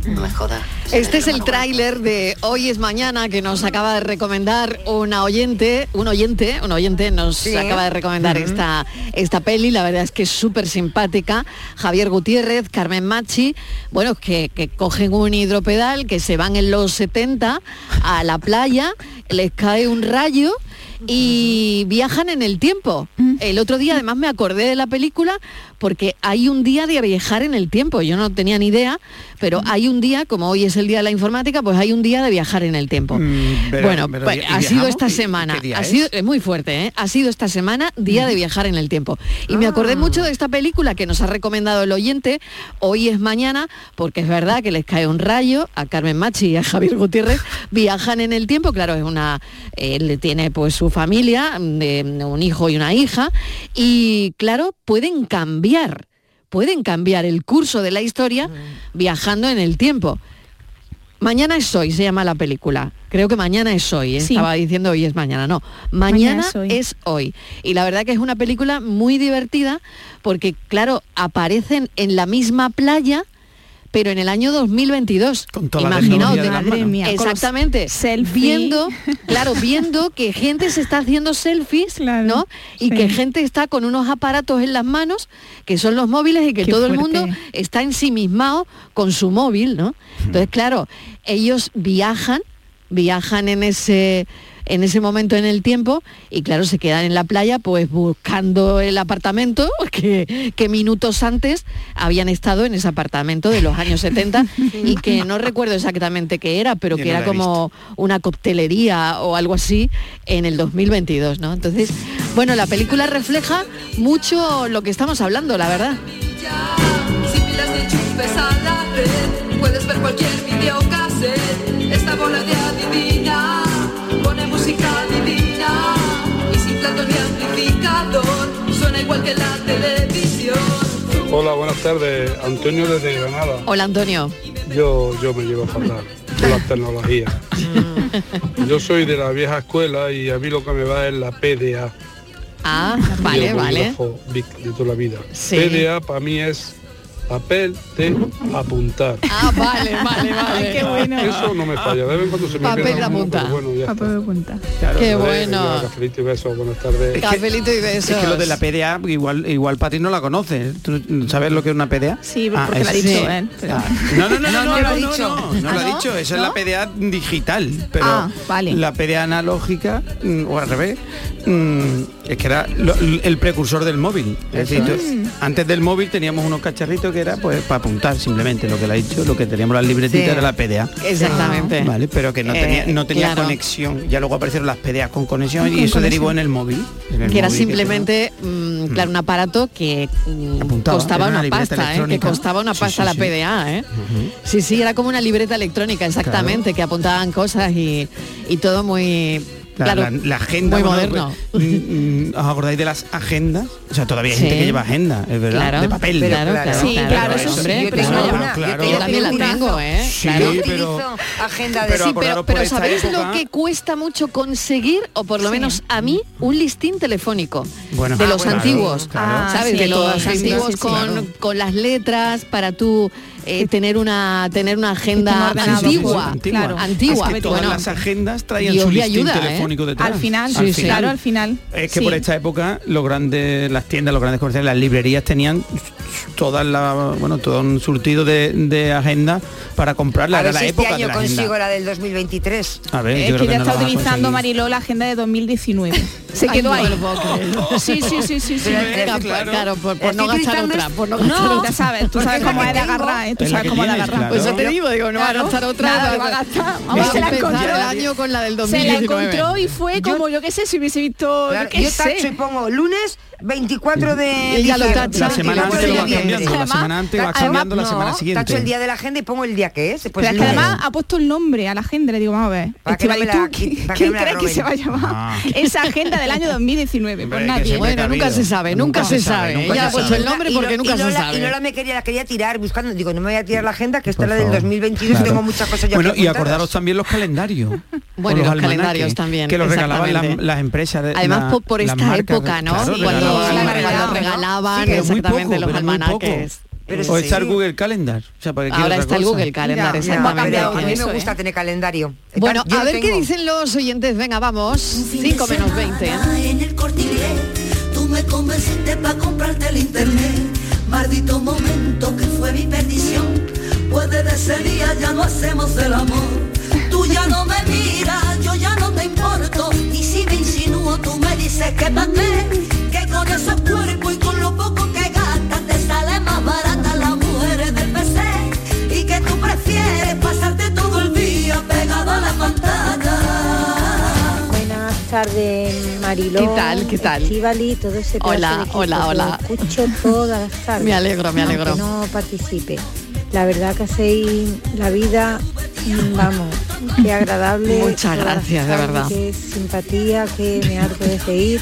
No me jodas. Este es el tráiler de Hoy es Mañana que nos acaba de recomendar una oyente, un oyente, un oyente nos Sí. acaba de recomendar esta, esta peli, la verdad es que es súper simpática. Javier Gutiérrez, Carmen Machi, bueno, que, que cogen un hidropedal, que se van en los 70 a la playa, les cae un rayo y viajan en el tiempo. El otro día además me acordé de la película porque hay un día de viajar en el tiempo. Yo no tenía ni idea, pero hay un día, como hoy es el día de la informática, pues hay un día de viajar en el tiempo. pero- bueno, pero pues ¿y ha sido esta ¿Y- semana. ha es? sido es muy fuerte, ¿eh? Ha sido esta semana día de viajar en el tiempo. Y me acordé mucho de esta película que nos ha recomendado el oyente. Hoy es mañana, porque es verdad que les cae un rayo a Carmen Machi y a Javier Gutiérrez. (laughs) Viajan en el tiempo, claro, es una. Él tiene pues su familia, de un hijo y una hija, y claro, pueden cambiar, pueden cambiar el curso de la historia viajando en el tiempo. Mañana es hoy, se llama la película. Creo que mañana es hoy. ¿eh? Sí. Estaba diciendo hoy es mañana. No, Mañana mañana, es hoy. es hoy. Y la verdad que es una película muy divertida porque, claro, aparecen en la misma playa, pero en el año 2022. Con toda la Imaginaos, tecnología de mía, Exactamente. Viendo, (laughs) claro, viendo que gente se está haciendo selfies, ¿no? Y que gente está con unos aparatos en las manos, que son los móviles, y que Qué todo el mundo está ensimismado con su móvil, ¿no? Entonces, claro, ellos viajan, viajan en ese en ese momento en el tiempo y claro se quedan en la playa pues buscando el apartamento (laughs) que, que minutos antes habían estado en ese apartamento de los años 70 (laughs) y que no recuerdo exactamente qué era pero Yo que no era como una coctelería o algo así en el 2022 ¿no? entonces (laughs) bueno la película refleja mucho lo que estamos hablando la verdad puedes ver cualquier. Esta bola de ni amplificador suena igual que la televisión. Hola, buenas tardes. Antonio desde Granada. hola Antonio Yo, yo me llevo fatal con la tecnología. Yo soy de la vieja escuela y a mí lo que me va es la PDA. ah vale vale de toda la vida. Sí. PDA para mí es papel de apuntar. ah vale vale vale qué bueno. Eso no me falla. De vez en cuando se me Papel queda de apuntar. bueno, ya. Papel de punta. Qué Vale, bueno. Cafelito y besos. Buenas tardes. Cafelito y besos. Es que lo de la PDA, igual, igual Pati no la conoce. ¿Tú sabes lo que es una PDA? Sí, porque la ha dicho él, pero- Ah, No, no, no, no, No, no, no lo no, ha no, dicho. no, no lo ha ¿Ah, no? dicho. Esa es ¿No? la PDA digital, pero Ah, vale. la PDA analógica, mm, o al revés, mm, es que era lo- el precursor del móvil. Es decir, tú- antes del móvil teníamos unos cacharritos que era pues para apuntar simplemente lo que le ha dicho, lo que teníamos las libretitas Sí. era la PDA. Exactamente. Vale, pero que no Eh, tenía, no tenía claro. conexión. Ya luego aparecieron las PDA con conexión y Con eso conexión. derivó en el móvil. En el que era simplemente mm, claro un aparato que mm, Apuntaba, costaba una pasta ¿eh? que costaba una pasta sí, la. PDA ¿eh? sí sí era como una libreta electrónica exactamente que apuntaban cosas y, y todo muy La, claro la- la agenda muy bueno, moderno pues, mm, mm, ¿Os acordáis de las agendas? O sea, todavía hay gente Sí. que lleva agenda, es verdad, Claro, de papel. pero Claro, claro, Sí, claro, eso hombre, sí, yo pero tengo eso- una, claro. yo también la tengo eh Sí, claro. pero agenda de Pero sí, pero, pero ¿sabéis época- lo que cuesta mucho conseguir? O por lo menos a mí, un listín telefónico. Bueno. de Ah, los bueno, antiguos. ¿Sabes? Ah, de los agenda, antiguos con, con las letras para tú eh, tener una tener una un agenda antigua. antigua. Claro. Antigua. Es que todas Bueno, las agendas traían Dios su listín ayuda, ¿eh? telefónico detrás. Al final, Sí, sí. claro, al final. Es que sí. por esta época los grandes, las tiendas, los grandes comerciales, las librerías tenían todas la, bueno, todo un surtido de, de agenda para comprarla. A Era ver la si este época de año la agenda. consigo la del 2023. A ver, Es yo que creo ya no está la utilizando. Mariló la agenda de 2019. (laughs) Se Ay, quedó no ahí. creer. (laughs) Sí, sí, sí, sí, sí. Claro, claro, por, por no gastar otra, por no gastar No, otra. ya sabes, tú sabes es la cómo que es de agarrar, ¿eh? Tú Es la sabes cómo tienes, agarrar. claro. Pues yo te digo, digo, no va a Claro, gastar otra. nada, va- a gastar. va Vamos, a se la empezar encontró. el año con la del Se la 2019. encontró y fue como, yo qué sé, si hubiese visto, Claro, yo qué yo tacho y pongo lunes 24 de Y ya lo tacha. La semana 24 antes de lo noviembre. cambiando, la semana antes Además, cambiando la semana siguiente. Tacho el día de la agenda y pongo el día que es. Pero es que además ha puesto el nombre a la agenda, le digo, vamos a ver. Para que no me Estivali, la- ¿tú qui- para que ¿Quién la crees que se va a llamar Ah. esa agenda del año 2019? (laughs) Pues nadie. Bueno, nunca se sabe, nunca se sabe. Ella ha puesto el nombre Y porque no- nunca se Lola- sabe. Y Lola me quería, la quería tirar buscando. Digo, no me voy a tirar la agenda, que esta es la del favor. 2022, Claro. tengo muchas cosas ya Bueno, aquí y acordaros también los calendarios. Bueno, los calendarios también, Que los regalaban las, empresas. de- Además por, esta época, ¿no? cuando regalaban- Sí, exactamente poco, los almanaques. Pero o sí. está el Google Calendar. O sea, ¿para qué Ahora está el? Google Calendar, Ya, ya, exactamente. pero a mí Eso me gusta tener calendario. Bueno, Yo a ver qué tengo. dicen los oyentes. Venga, vamos. 5 menos 20. En el corte tú me convenciste para comprarte el internet. Maldito momento que fue mi perdición. Pues desde ese día ya no hacemos el amor. Tú ya no me miras, yo ya no te importo. Y si me insinúo, tú me dices que pa' qué. Que con esos cuerpos y con lo poco que gastas te sale más barata la mujer del PC. Y que tú prefieres pasarte todo el día pegado a la pantalla. Buenas tardes, Mariló. ¿Qué tal? ¿Qué tal? Estíbaliz, todo ese Hola, de equipo hola, hola. lo escucho todas las (laughs) tardes. Me alegro, me alegro. no participe. La verdad que hacéis la vida, mm, vamos, qué agradable. (laughs) Muchas gracias, de verdad. Qué simpatía, que me harto de reír.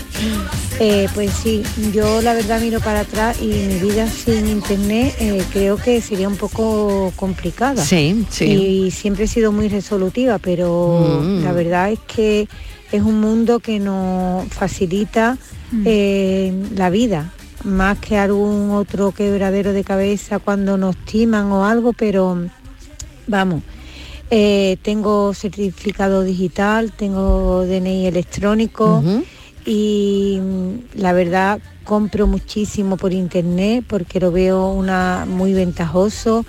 Eh, pues sí, yo la verdad miro para atrás y mi vida sin internet eh, creo que sería un poco complicada. Sí, sí. Y siempre he sido muy resolutiva, pero Mm. la verdad es que es un mundo que nos facilita eh, la vida, más que algún otro quebradero de cabeza cuando nos timan o algo, pero vamos. eh, tengo certificado digital, tengo DNI electrónico y mm, la verdad compro muchísimo por internet porque lo veo una muy ventajoso.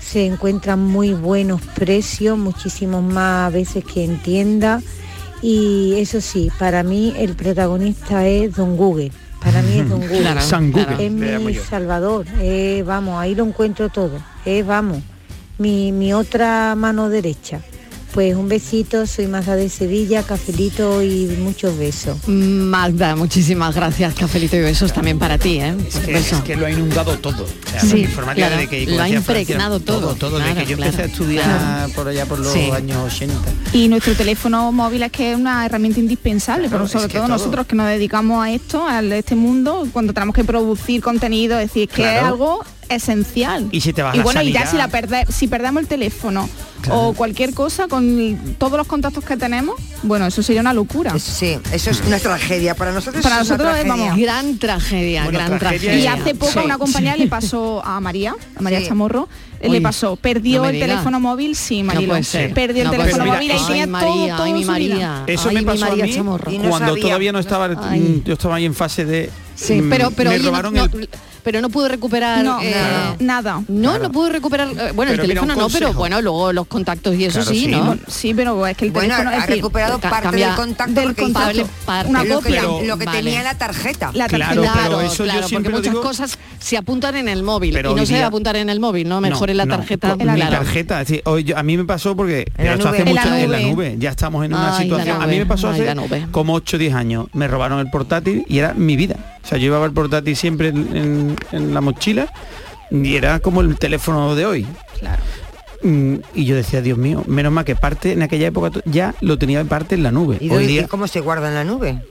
Se encuentran muy buenos precios, muchísimos más veces que en tienda. Y eso sí, para mí el protagonista es Don Google. Para mí es Don (laughs) Google. Claro, San Google. Es mi yo. salvador. Eh, vamos, ahí lo encuentro todo. Eh, vamos, mi, mi otra mano derecha. Pues un besito, soy Mazda de Sevilla, cafelito y muchos besos. Magda, muchísimas gracias, cafelito y besos también para ti, ¿eh? Es que, Beso. es que lo ha inundado todo. O sea, Sí, la informática claro, desde que lo ha Francia, impregnado todo, todo, claro, desde que yo empecé a estudiar Claro. por allá por los Sí. años 80. Y nuestro teléfono móvil es que es una herramienta indispensable, Claro, pero sobre todo, todo. nosotros que nos dedicamos a esto, a este mundo, cuando tenemos que producir contenido, es decir, que es algo esencial. Y si te vas y bueno, y ya si la perde- si perdemos el teléfono o cualquier cosa con todos los contactos que tenemos, bueno, eso sería una locura. Sí, eso es una tragedia. Para nosotros Para es una nosotros es, vamos, gran tragedia, Bueno, gran tragedia tragedia. Y hace poco Sí. a una compañera le pasó a María, a María Sí. Chamorro, Uy, le pasó, perdió no el teléfono móvil, sí, No ser. perdió el No teléfono móvil y tenía María, todo, todo mi su vida. María. Eso Ay, me pasó María a mí Chamorro. Cuando sabía. todavía no estaba, Ay. mm, yo estaba ahí en fase de Sí, mm, pero pero me oye, robaron no, el pero no pude recuperar No, eh, nada. No, no pude recuperar eh, bueno, el Pero teléfono no, pero bueno, luego los contactos y eso Claro, sí, sí. ¿no? Sí, pero es que el Bueno, teléfono es ha decir, recuperado parte del contacto del contacto. parte. Una lo que, copia. lo que Vale. tenía en la tarjeta. La Claro, tarjeta. pero eso claro, porque muchas digo- cosas se apuntan en el móvil Pero y no se debe apuntar en el móvil, no, mejor No, en la tarjeta. claro. mi tarjeta, es decir, hoy yo- a mí me pasó porque En la hace nube. En la en la ya estamos en una la situación. A mí me pasó hace la como 8 o 10 años, me robaron el portátil y era mi vida. O sea, yo llevaba el portátil siempre en, en- en la mochila y era como el teléfono de hoy. Claro. Mm, Y yo decía, Dios mío, menos mal que parte en aquella época ya lo tenía en parte en la nube. ¿Y, Hoy dónde- día y cómo se guarda en la nube?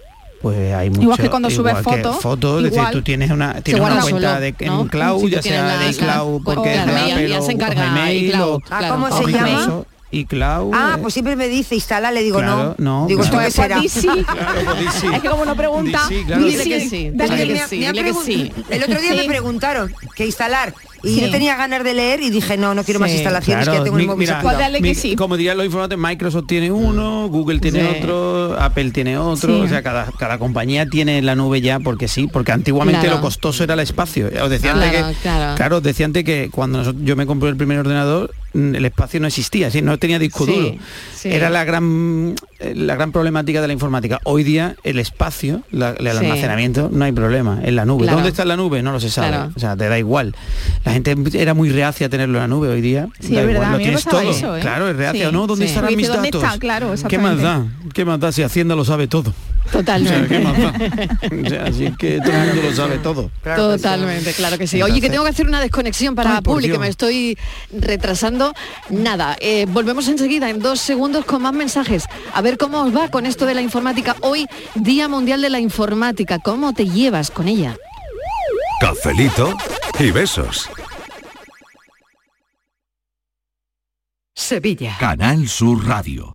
pues hay mucho Igual que cuando subes igual que fotos, fotos, es decir, tú tienes una tienes una cuenta solo, de en ¿no? cloud, Si ya sea la- de iCloud porque es de Apple ya se encarga Gmail iCloud, o- Ah, claro. ¿cómo o se llama? Incluso iCloud. Ah, eh, pues siempre me dice, instala, le digo Claro, no. no, Digo, ¿esto claro. qué será? Pues sí. (laughs) Claro, pues di sí. Es que como no pregunta, Dile que sí, Dale dile que que sí. sí, Me ha dile que pregun- sí. El otro día Sí. me preguntaron qué instalar y Sí. yo tenía ganas de leer y dije, no, no quiero más instalaciones, que ya tengo el mi- móvil mira, saturado. Pues mi- sí. como dirían los informantes, Microsoft tiene uno, Google tiene Sí. otro, Apple tiene otro, Sí. o sea, cada, cada compañía tiene la nube ya porque sí, porque antiguamente Claro. lo costoso era el espacio. Os decía Claro, antes que, claro. os decía antes que cuando yo me compré el primer ordenador, mm, el espacio no existía, ¿sí? no tenía disco Sí, duro. sí. Era la gran la gran problemática de la informática. Hoy día el espacio, la- el Sí. almacenamiento, no hay problema, en la nube. Claro. ¿Dónde está en la nube? No lo se sabe. Claro. O sea, te da igual. La gente era muy reacia a tenerlo en la nube hoy día. Sí, da es igual, verdad, lo tienes todo. eso, ¿eh? Claro, es reacia. Sí, ¿No? ¿Dónde sí. estarán mis dice, ¿dónde datos? está? Claro, ¿Qué más da? ¿Qué más da si Hacienda lo sabe todo? O sea, Totalmente. ¿qué más da? (laughs) O sea, así es que todo el mundo lo sabe todo. Claro que sí. Totalmente, claro que sí. Oye, que tengo que hacer una desconexión para Dios. me estoy retrasando. Nada, eh, volvemos enseguida en dos segundos con más mensajes. A ver cómo os va con esto de la informática. Hoy, Día Mundial de la Informática. ¿Cómo te llevas con ella? Cafelito y besos. Sevilla. Canal Sur Radio.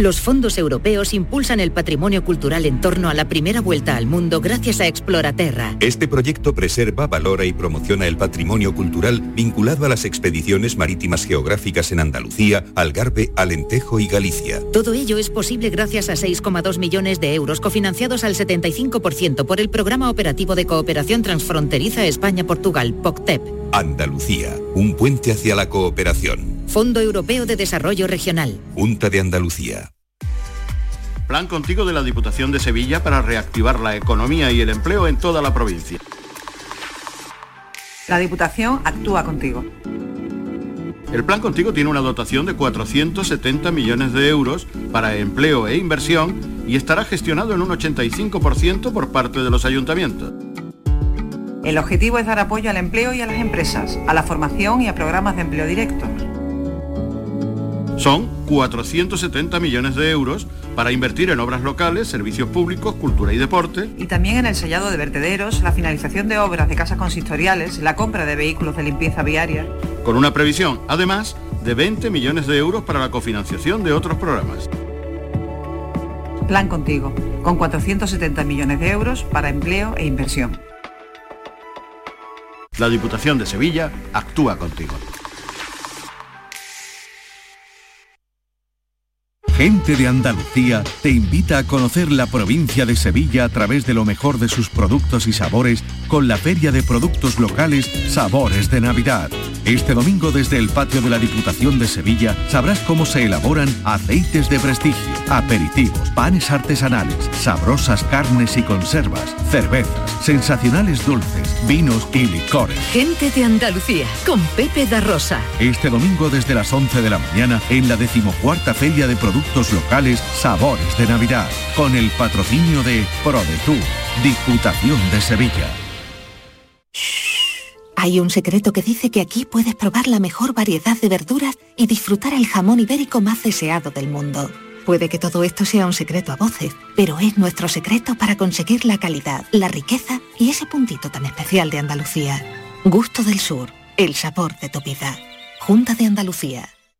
Los fondos europeos impulsan el patrimonio cultural en torno a la primera vuelta al mundo gracias a Exploraterra. Este proyecto preserva, valora y promociona el patrimonio cultural vinculado a las expediciones marítimas geográficas en Andalucía, Algarve, Alentejo y Galicia. Todo ello es posible gracias a 6,2 millones de euros cofinanciados al 75% por el Programa Operativo de Cooperación Transfronteriza España-Portugal, POCTEP, Andalucía, un puente hacia la cooperación. Fondo Europeo de Desarrollo Regional. Junta de Andalucía. Plan Contigo de la Diputación de Sevilla para reactivar la economía y el empleo en toda la provincia. La Diputación actúa contigo. El Plan Contigo tiene una dotación de 470 millones de euros para empleo e inversión y estará gestionado en un 85% por parte de los ayuntamientos. El objetivo es dar apoyo al empleo y a las empresas, a la formación y a programas de empleo directo. Son 470 millones de euros para invertir en obras locales, servicios públicos, cultura y deporte. Y también en el sellado de vertederos, la finalización de obras de casas consistoriales, la compra de vehículos de limpieza viaria. Con una previsión, además, de 20 millones de euros para la cofinanciación de otros programas. Plan contigo, con 470 millones de euros para empleo e inversión. La Diputación de Sevilla actúa contigo. Gente de Andalucía te invita a conocer la provincia de Sevilla a través de lo mejor de sus productos y sabores con la Feria de Productos Locales Sabores de Navidad. Este domingo desde el patio de la Diputación de Sevilla sabrás cómo se elaboran aceites de prestigio, aperitivos, panes artesanales, sabrosas carnes y conservas, cervezas, sensacionales dulces, vinos y licores. Gente de Andalucía, con Pepe da Rosa. Este domingo desde las 11 de la mañana en la decimocuarta Feria de Productos Locales Sabores de Navidad, con el patrocinio de ProDetour, Diputación de Sevilla. Hay un secreto que dice que aquí puedes probar la mejor variedad de verduras y disfrutar el jamón ibérico más deseado del mundo. Puede que todo esto sea un secreto a voces, pero es nuestro secreto para conseguir la calidad, la riqueza y ese puntito tan especial de Andalucía. Gusto del Sur, el sabor de tu vida. Junta de Andalucía.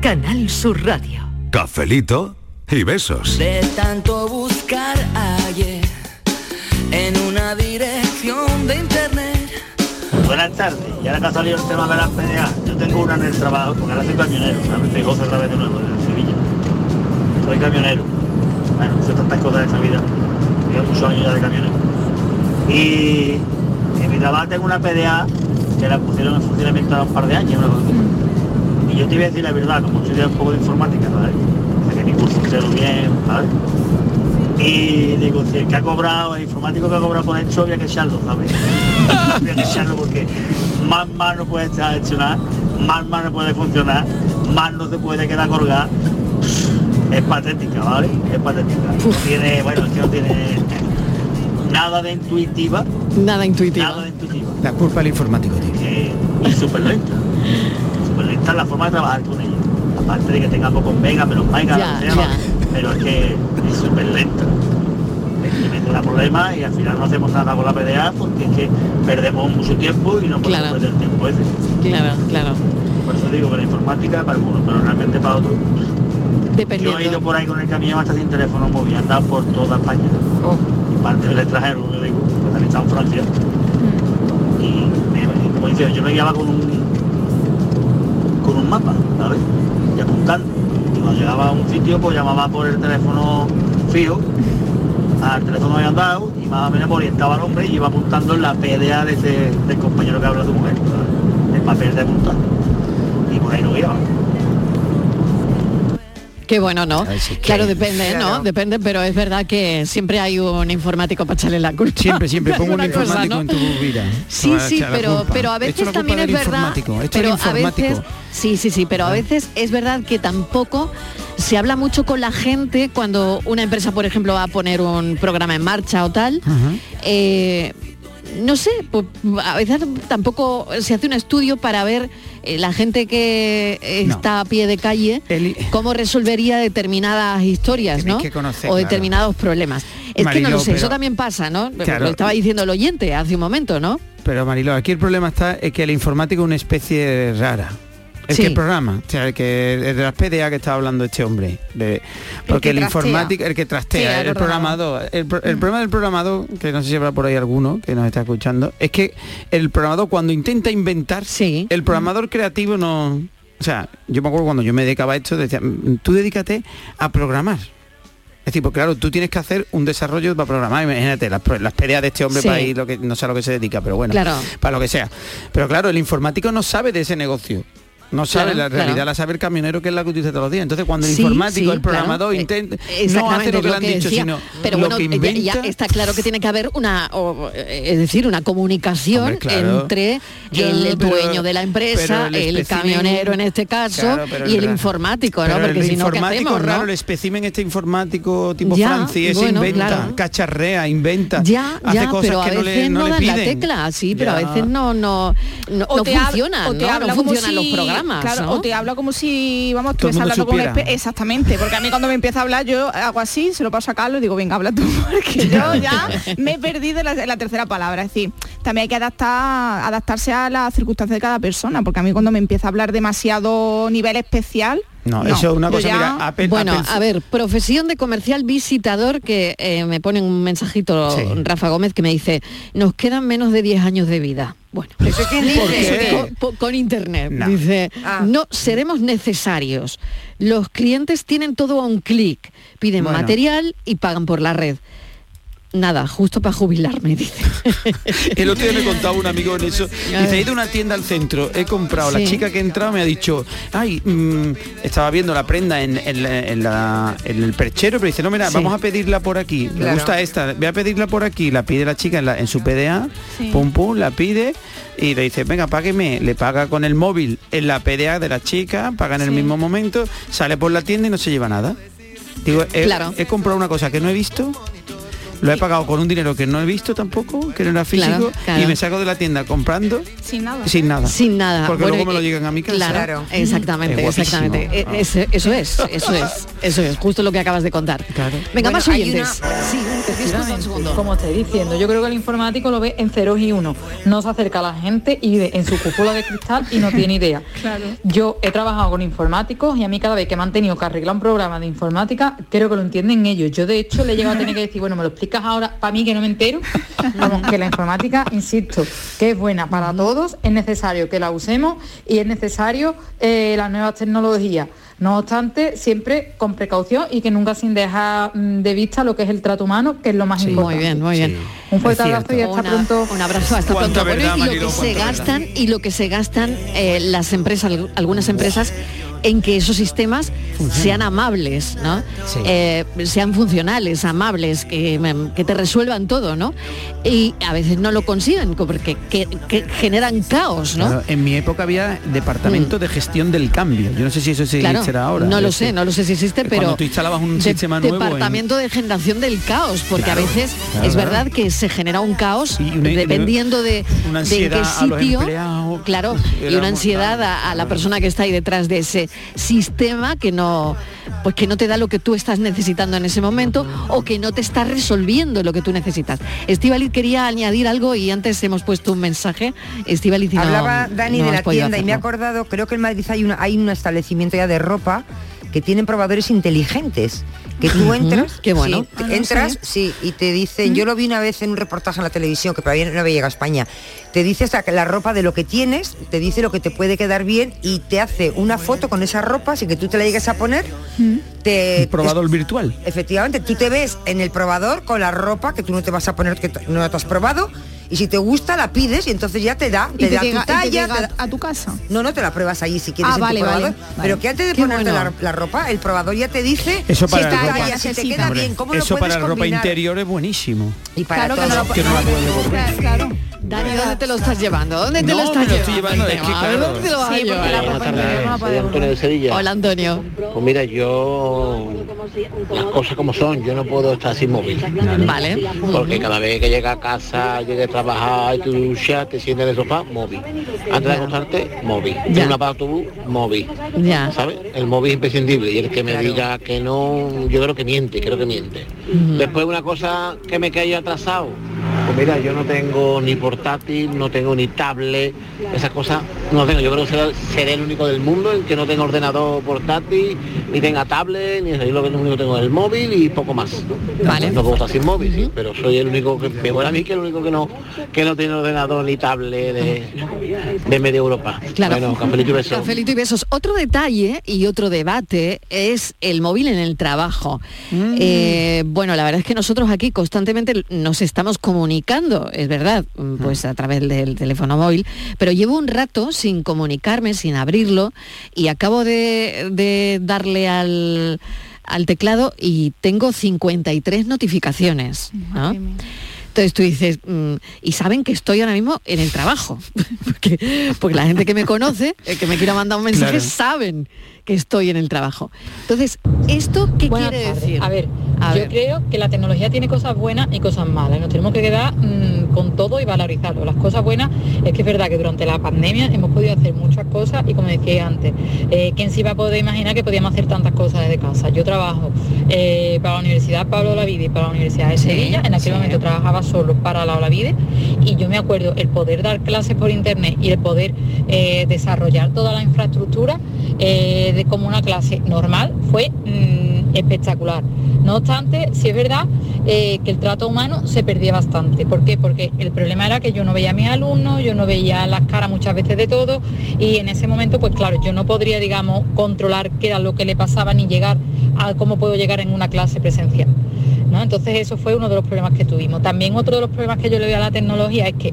Canal Sur Radio. Cafelito y besos. De tanto buscar ayer en una dirección de internet. Buenas tardes, y ahora que ha salido el tema de las PDA, yo tengo una en el trabajo, porque ahora soy camionero, ¿sabes? Tengo otra vez de nuevo en Sevilla. Soy camionero. Bueno, sé tantas cosas de esta vida. Llevo muchos años ya de camionero. Y en mi trabajo tengo una PDA que la pusieron en funcionamiento hace un par de años, una cosa. Y yo te voy a decir la verdad, como estudié un poco de informática, ¿sabes? O sea, que mi curso cero bien, ¿sabes? Y digo, si el que ha cobrado, el informático que ha cobrado con esto, había que echarlo, ¿sabes? (laughs) había que echarlo porque más mal no puede estar hecho nada, más mal no puede funcionar, más no se puede quedar colgado. Es patética, ¿vale? Es patética. No tiene, bueno, es que no tiene nada de intuitiva. Nada intuitivo. Nada de intuitiva. La culpa del informático, tío. Eh, y súper lenta. Lenta la forma de trabajar con ella. Aparte de que tenga pocos megas, menos megas, Ya, lo que sea, ya. pero es que es súper lenta. Y mete da problemas y al final no hacemos nada con la PDA porque es que perdemos mucho tiempo y no podemos Claro. perder tiempo ese. Claro, claro. Por eso digo que la informática para algunos, pero realmente para otros. Dependiendo. Yo he ido por ahí con el camión hasta sin teléfono móvil, andado por toda España. Oh. Y parte del extranjero, como digo, también está en Francia. Mm. Y me, como dice, yo me guiaba con un mapa, ¿sabes? Y apuntando. Cuando llegaba a un sitio, pues llamaba por el teléfono fijo al teléfono habían dado y más o menos me orientaba al hombre y iba apuntando en la PDA de ese, del compañero que habla de su mujer, ¿sabes? el papel de apuntar. Y por ahí no guiaba. Qué bueno, ¿no? Que- Claro, depende, Claro. ¿no? Depende, pero es verdad que siempre hay un informático para echarle la culpa. Siempre, siempre (laughs) pongo un informático ¿no? en tu vida. Sí, sí, pero, pero a veces también es verdad. informático, esto es Pero a veces, sí, sí, sí, pero a veces es verdad que tampoco se habla mucho con la gente cuando una empresa, por ejemplo, va a poner un programa en marcha o tal. eh, no sé, pues, a veces tampoco se hace un estudio para ver eh, la gente que está a pie de calle cómo resolvería determinadas historias, ¿no? que conocer, o claro. determinados problemas. Es que no lo sé, eso también pasa, ¿no? Claro. Lo estaba diciendo el oyente hace un momento, ¿no? Pero Mariló, aquí el problema está es que el informático es una especie rara. Es Sí. que el programa, o sea, el que el de las PDA que estaba hablando este hombre, de- porque que el, trastea. informático, el que Sí, trastea, el el, programador, el, el problema del programador, que no sé si habrá por ahí alguno que nos está escuchando, es que el programador cuando intenta inventar, el programador creativo no, o sea, yo me acuerdo cuando yo me dedicaba a esto, decía, "Mm, tú dedícate a programar. Es decir, porque claro, tú tienes que hacer un desarrollo para programar, imagínate, las, las peleas de este hombre Sí. para ir, lo que, no sé a lo que se dedica, pero bueno, Claro. para lo que sea. Pero claro, el informático no sabe de ese negocio. No sabe Claro, la realidad, claro. la sabe el camionero que es la que utiliza todos los días. Entonces cuando el Sí, informático, sí, el programador claro. intenta no Exactamente, hace lo que le han dicho, decía. sino pero lo bueno, que ya- inventa. ya está claro que tiene que haber una, o, eh, es decir, una comunicación Hombre, claro. entre el pero- dueño de la empresa, el camionero en este caso y el informático, ¿no? Porque el si no, ¿qué hacemos, raro, no? el espécimen este informático tipo Ya, Francis, ese bueno, inventa, claro. cacharrea, inventa, Ya, hace ya, cosas pero a que no veces le, no, no le dan la tecla, sí, pero a veces no, no, no, O no funcionan, ¿no? No los si- programas, claro, ¿no? o te habla como si vamos mundo hablando con un supiera. espe- exactamente porque a mí cuando me empieza a hablar yo hago así se lo paso a Carlos y digo venga habla tú (laughs) porque yo ya me he perdido la, tercera palabra es decir también hay que adaptar adaptarse a las circunstancias de cada persona porque a mí cuando me empieza a hablar demasiado nivel especial No, eso es una cosa, ya- mira, Apple- bueno, Apple- a ver, profesión de comercial visitador que eh, me pone un mensajito Sí. Rafa Gómez que me dice, nos quedan menos de 10 años de vida. Bueno, ¿Eso quién dice? ¿Por qué? Con, internet. No. Dice, Ah. no seremos necesarios. Los clientes tienen todo a un clic, piden Bueno. material y pagan por la red. Nada, justo para jubilarme, dice. (laughs) El otro día me contaba un amigo en eso. Dice, he ido a una tienda al centro, he comprado. La chica que entrado me ha dicho, ay, mm, estaba viendo la prenda en, en la- en la- en el perchero, pero dice, no, mira, Sí. vamos a pedirla por aquí. Me Claro. gusta esta, voy a pedirla por aquí. La pide la chica en, la- en su PDA, Sí. pum, pum, la pide y le dice, venga, págueme. Le paga con el móvil en la PDA de la chica, paga en el mismo momento, sale por la tienda y no se lleva nada. Digo, he, Claro. he comprado una cosa que no he visto, lo he pagado con un dinero que no he visto tampoco, que no era físico, Claro, claro. y me saco de la tienda comprando sin nada sin nada. Sin nada. Porque Bueno, luego me lo eh, llegan a mi casa. Claro, exactamente, Es exactamente. Eh, Ah. ese- eso es, eso es, eso es, justo lo que acabas de contar. Claro. Venga, Bueno, más oyentes. una- Sí, disculpa un segundo. Como estáis diciendo, yo creo que el informático lo ve en ceros y uno. No se acerca a la gente y ve en su cúpula de cristal y no tiene idea. (laughs) Claro. Yo he trabajado con informáticos y a mí cada vez que me han tenido que arreglar un programa de informática, creo que lo entienden ellos. Yo de hecho le he llegado a tener que decir, bueno, me lo explicas ahora para mí que no me entero. Vamos, que la informática, insisto, que es buena para todos, es necesario que la usemos y es necesario eh, las nuevas tecnologías. No obstante, siempre con precaución y que nunca sin dejar mm, de vista lo que es el trato humano, que es lo más Muy importante. bien, muy bien. Un fuerte abrazo y hasta Una- pronto. Un abrazo, hasta pronto. Bueno, verdad, y lo que se verdad. gastan y lo que se gastan eh, las empresas, al- algunas empresas, en que esos sistemas sean amables, ¿no? Sí. Eh, sean funcionales, amables, que, mm, que te resuelvan todo, ¿no? Y a veces no lo consiguen porque que- que generan caos, ¿no? Claro, en mi época había departamento de gestión del cambio. Yo no sé si eso se Claro, será ahora. no lo sé, no lo sé si existe, cuando pero tú instalabas un de- sistema nuevo en- Departamento de generación del caos, porque Claro, a veces es verdad que se genera un caos Y una- dependiendo de, una de qué ansiedad a los sitio. Claro, y una ansiedad a, a la persona que está ahí detrás de ese sistema que no pues que no te da lo que tú estás necesitando en ese momento o que no te está resolviendo lo que tú necesitas. Estivaliz quería añadir algo y antes hemos puesto un mensaje. Estivaliz no- Hablaba Dani no de la tienda y me he acordado, creo que en Madrid hay, una, hay un establecimiento ya de ropa que tienen probadores inteligentes. Que tú entras, qué bueno. sí, te Ah, no entras, sé. sí, y te dicen, yo lo vi una vez en un reportaje en la televisión, que todavía no había llegado a España, te dice hasta que la ropa de lo que tienes, te dice lo que te puede quedar bien y te hace una foto con esa ropa, sin que tú te la llegues a poner, te... Un probador virtual. Efectivamente, tú te ves en el probador con la ropa que tú no te vas a poner, que no te has probado, y si te gusta la pides y entonces ya te da, te, te da llega- tu te talla. llega te da- a tu casa. No, no te la pruebas allí si quieres Ah, en tu vale, probador. vale. Pero que antes de Qué ponerte bueno. la, la ropa, el probador ya te dice Eso si para te la ropa. talla, si te queda Hombre, bien, cómo lo Eso puedes para ropa combinar. interior es buenísimo. Y para Claro que no lo Que no la puedo comer. Claro. Dani, ¿dónde te lo estás llevando? ¿Dónde te No, lo estás me lo estoy llevando, es que, A claro. ¿dónde te lo vas a Sí, porque llevar? la ropa no la Soy Antonio de Sevilla. Hola, Antonio. Pues mira, yo las cosas como son, yo no puedo estar sin móvil. Vale. Porque cada vez que llega a casa, llegue a trabajar y tu ducha, te sientes en el sofá, móvil. Antes de acostarte, móvil. Ya. En una para autobús, móvil. Ya. ¿Sabes? El móvil es imprescindible y el que me diga que no, yo creo que miente, creo que miente. Después una cosa que me cae atrasado, pues mira, yo no tengo ni portátil, no tengo ni tablet, esas cosas no tengo. Yo creo que seré, seré el único del mundo en que no tenga ordenador portátil, ni tenga tablet, ni eso. Yo lo que único que tengo es el móvil y poco más. Vale. No puedo estar sin móvil, sí, pero soy el único que, mejor a mí que el único que no, que no tiene ordenador ni tablet de, de media Europa. Claro. Bueno, cafelito y beso. Cafelito y besos. Otro detalle y otro debate es el móvil en el trabajo. Eh, bueno, la verdad es que nosotros aquí constantemente nos estamos comunicando, es verdad, mm, pues a través del teléfono móvil, pero llevo un rato sin comunicarme, sin abrirlo, y acabo de, de darle al, al teclado y tengo 53 notificaciones. ¿no? Entonces tú dices, mm, y saben que estoy ahora mismo en el trabajo, (laughs) porque, porque la gente que me conoce, el que me quiera mandar un mensaje, Claro. saben que estoy en el trabajo. Entonces, ¿esto qué Buenas quiere tardes. decir? A ver, A yo ver. creo que la tecnología tiene cosas buenas y cosas malas. y Nos tenemos que quedar mm, con todo y valorizarlo. Las cosas buenas es que es verdad que durante la pandemia hemos podido hacer muchas cosas y como decía antes, eh, ¿quién se iba a poder imaginar que podíamos hacer tantas cosas desde casa? Yo trabajo eh, para la Universidad Pablo Olavide y para la Universidad de Sevilla. En aquel momento trabajaba solo para la Olavide y yo me acuerdo el poder dar clases por internet y el poder eh, desarrollar toda la infraestructura eh, de como una clase normal fue mm, espectacular. No obstante, sí es verdad eh, que el trato humano se perdía bastante. ¿Por qué? Porque el problema era que yo no veía a mis alumnos, yo no veía las caras muchas veces de todo y en ese momento, pues claro, yo no podría, digamos, controlar qué era lo que le pasaba ni llegar a cómo puedo llegar en una clase presencial. Entonces eso fue uno de los problemas que tuvimos. También otro de los problemas que yo le veo a la tecnología es que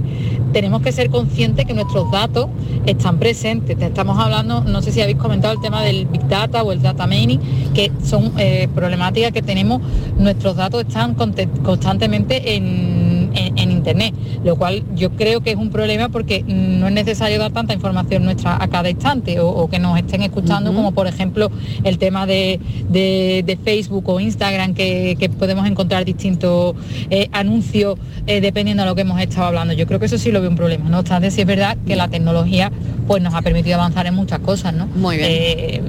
tenemos que ser conscientes que nuestros datos están presentes. Te Estamos hablando, no sé si habéis comentado el tema del Big Data o el Data Mining, que son eh, problemáticas que tenemos, nuestros datos están constantemente en, en- en Internet, lo cual yo creo que es un problema porque no es necesario dar tanta información nuestra a cada instante o, o que nos estén escuchando, como por ejemplo el tema de, de- de Facebook o Instagram, que, que podemos encontrar distintos eh, anuncios eh, dependiendo de lo que hemos estado hablando. Yo creo que eso sí lo veo un problema. No obstante, sí es verdad que la tecnología pues nos ha permitido avanzar en muchas cosas, ¿no? Muy bien. Eh,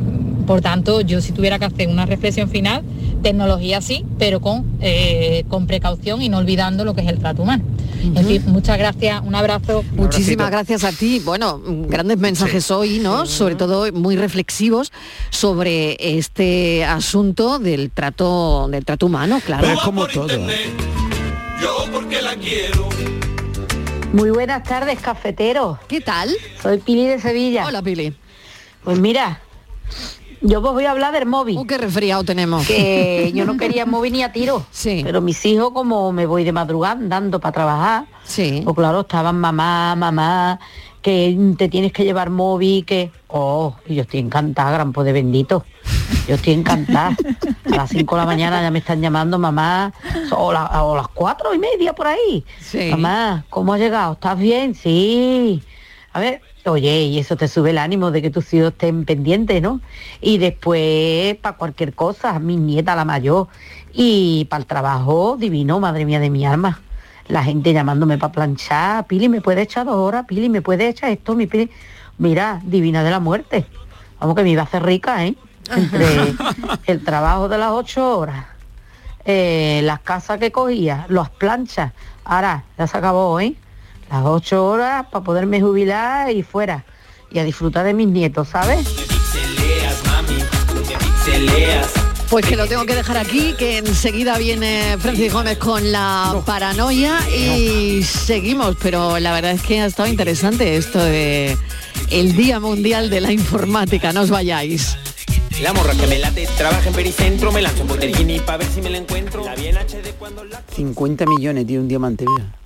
por tanto, yo si tuviera que hacer una reflexión final, tecnología sí, pero con, eh, con precaución y no olvidando lo que es el trato humano. En fin, muchas gracias, un abrazo. Muchísimas gracias a ti. Bueno, grandes mensajes hoy, ¿no? Sobre todo muy reflexivos sobre este asunto del trato del trato humano, claro. Pero es como todo. Yo porque la quiero. Muy buenas tardes, cafetero. ¿Qué tal? Soy Pili de Sevilla. Hola, Pili. Pues mira, yo os voy a hablar del móvil. Uh, qué resfriado tenemos. Que yo no quería móvil ni a tiro. Sí. Pero mis hijos, como me voy de madrugada andando para trabajar, sí. pues claro, estaban mamá, mamá, que te tienes que llevar móvil, que. Oh, yo estoy encantada, gran poder bendito. Yo estoy encantada. A las 5 de la mañana ya me están llamando, mamá, o, la- o las cuatro y media por ahí. Sí. Mamá, ¿cómo has llegado? ¿Estás bien? Sí. A ver, oye, y eso te sube el ánimo de que tus hijos estén pendientes, ¿no? Y después, para cualquier cosa, mi nieta, la mayor, y para el trabajo, divino, madre mía de mi alma. La gente llamándome para planchar, Pili, ¿me puede echar dos horas? Pili, ¿me puede echar esto? Mi Pili? Mira, divina de la muerte. Vamos que me iba a hacer rica, ¿eh? Entre el trabajo de las ocho horas, eh, las casas que cogía, las planchas. Ahora, ya se acabó, ¿eh? Las ocho horas para poderme jubilar y fuera. Y a disfrutar de mis nietos, ¿sabes? Pues que lo tengo que dejar aquí, que enseguida viene Francis Gómez con la paranoia y seguimos, pero la verdad es que ha estado interesante esto de el Día Mundial de la Informática, no os vayáis. La morra que me late, trabaja en Pericentro, me lanzo en Botellini para ver si me la encuentro. La bien HD cuando la... 50 millones, tío, un diamante, mira.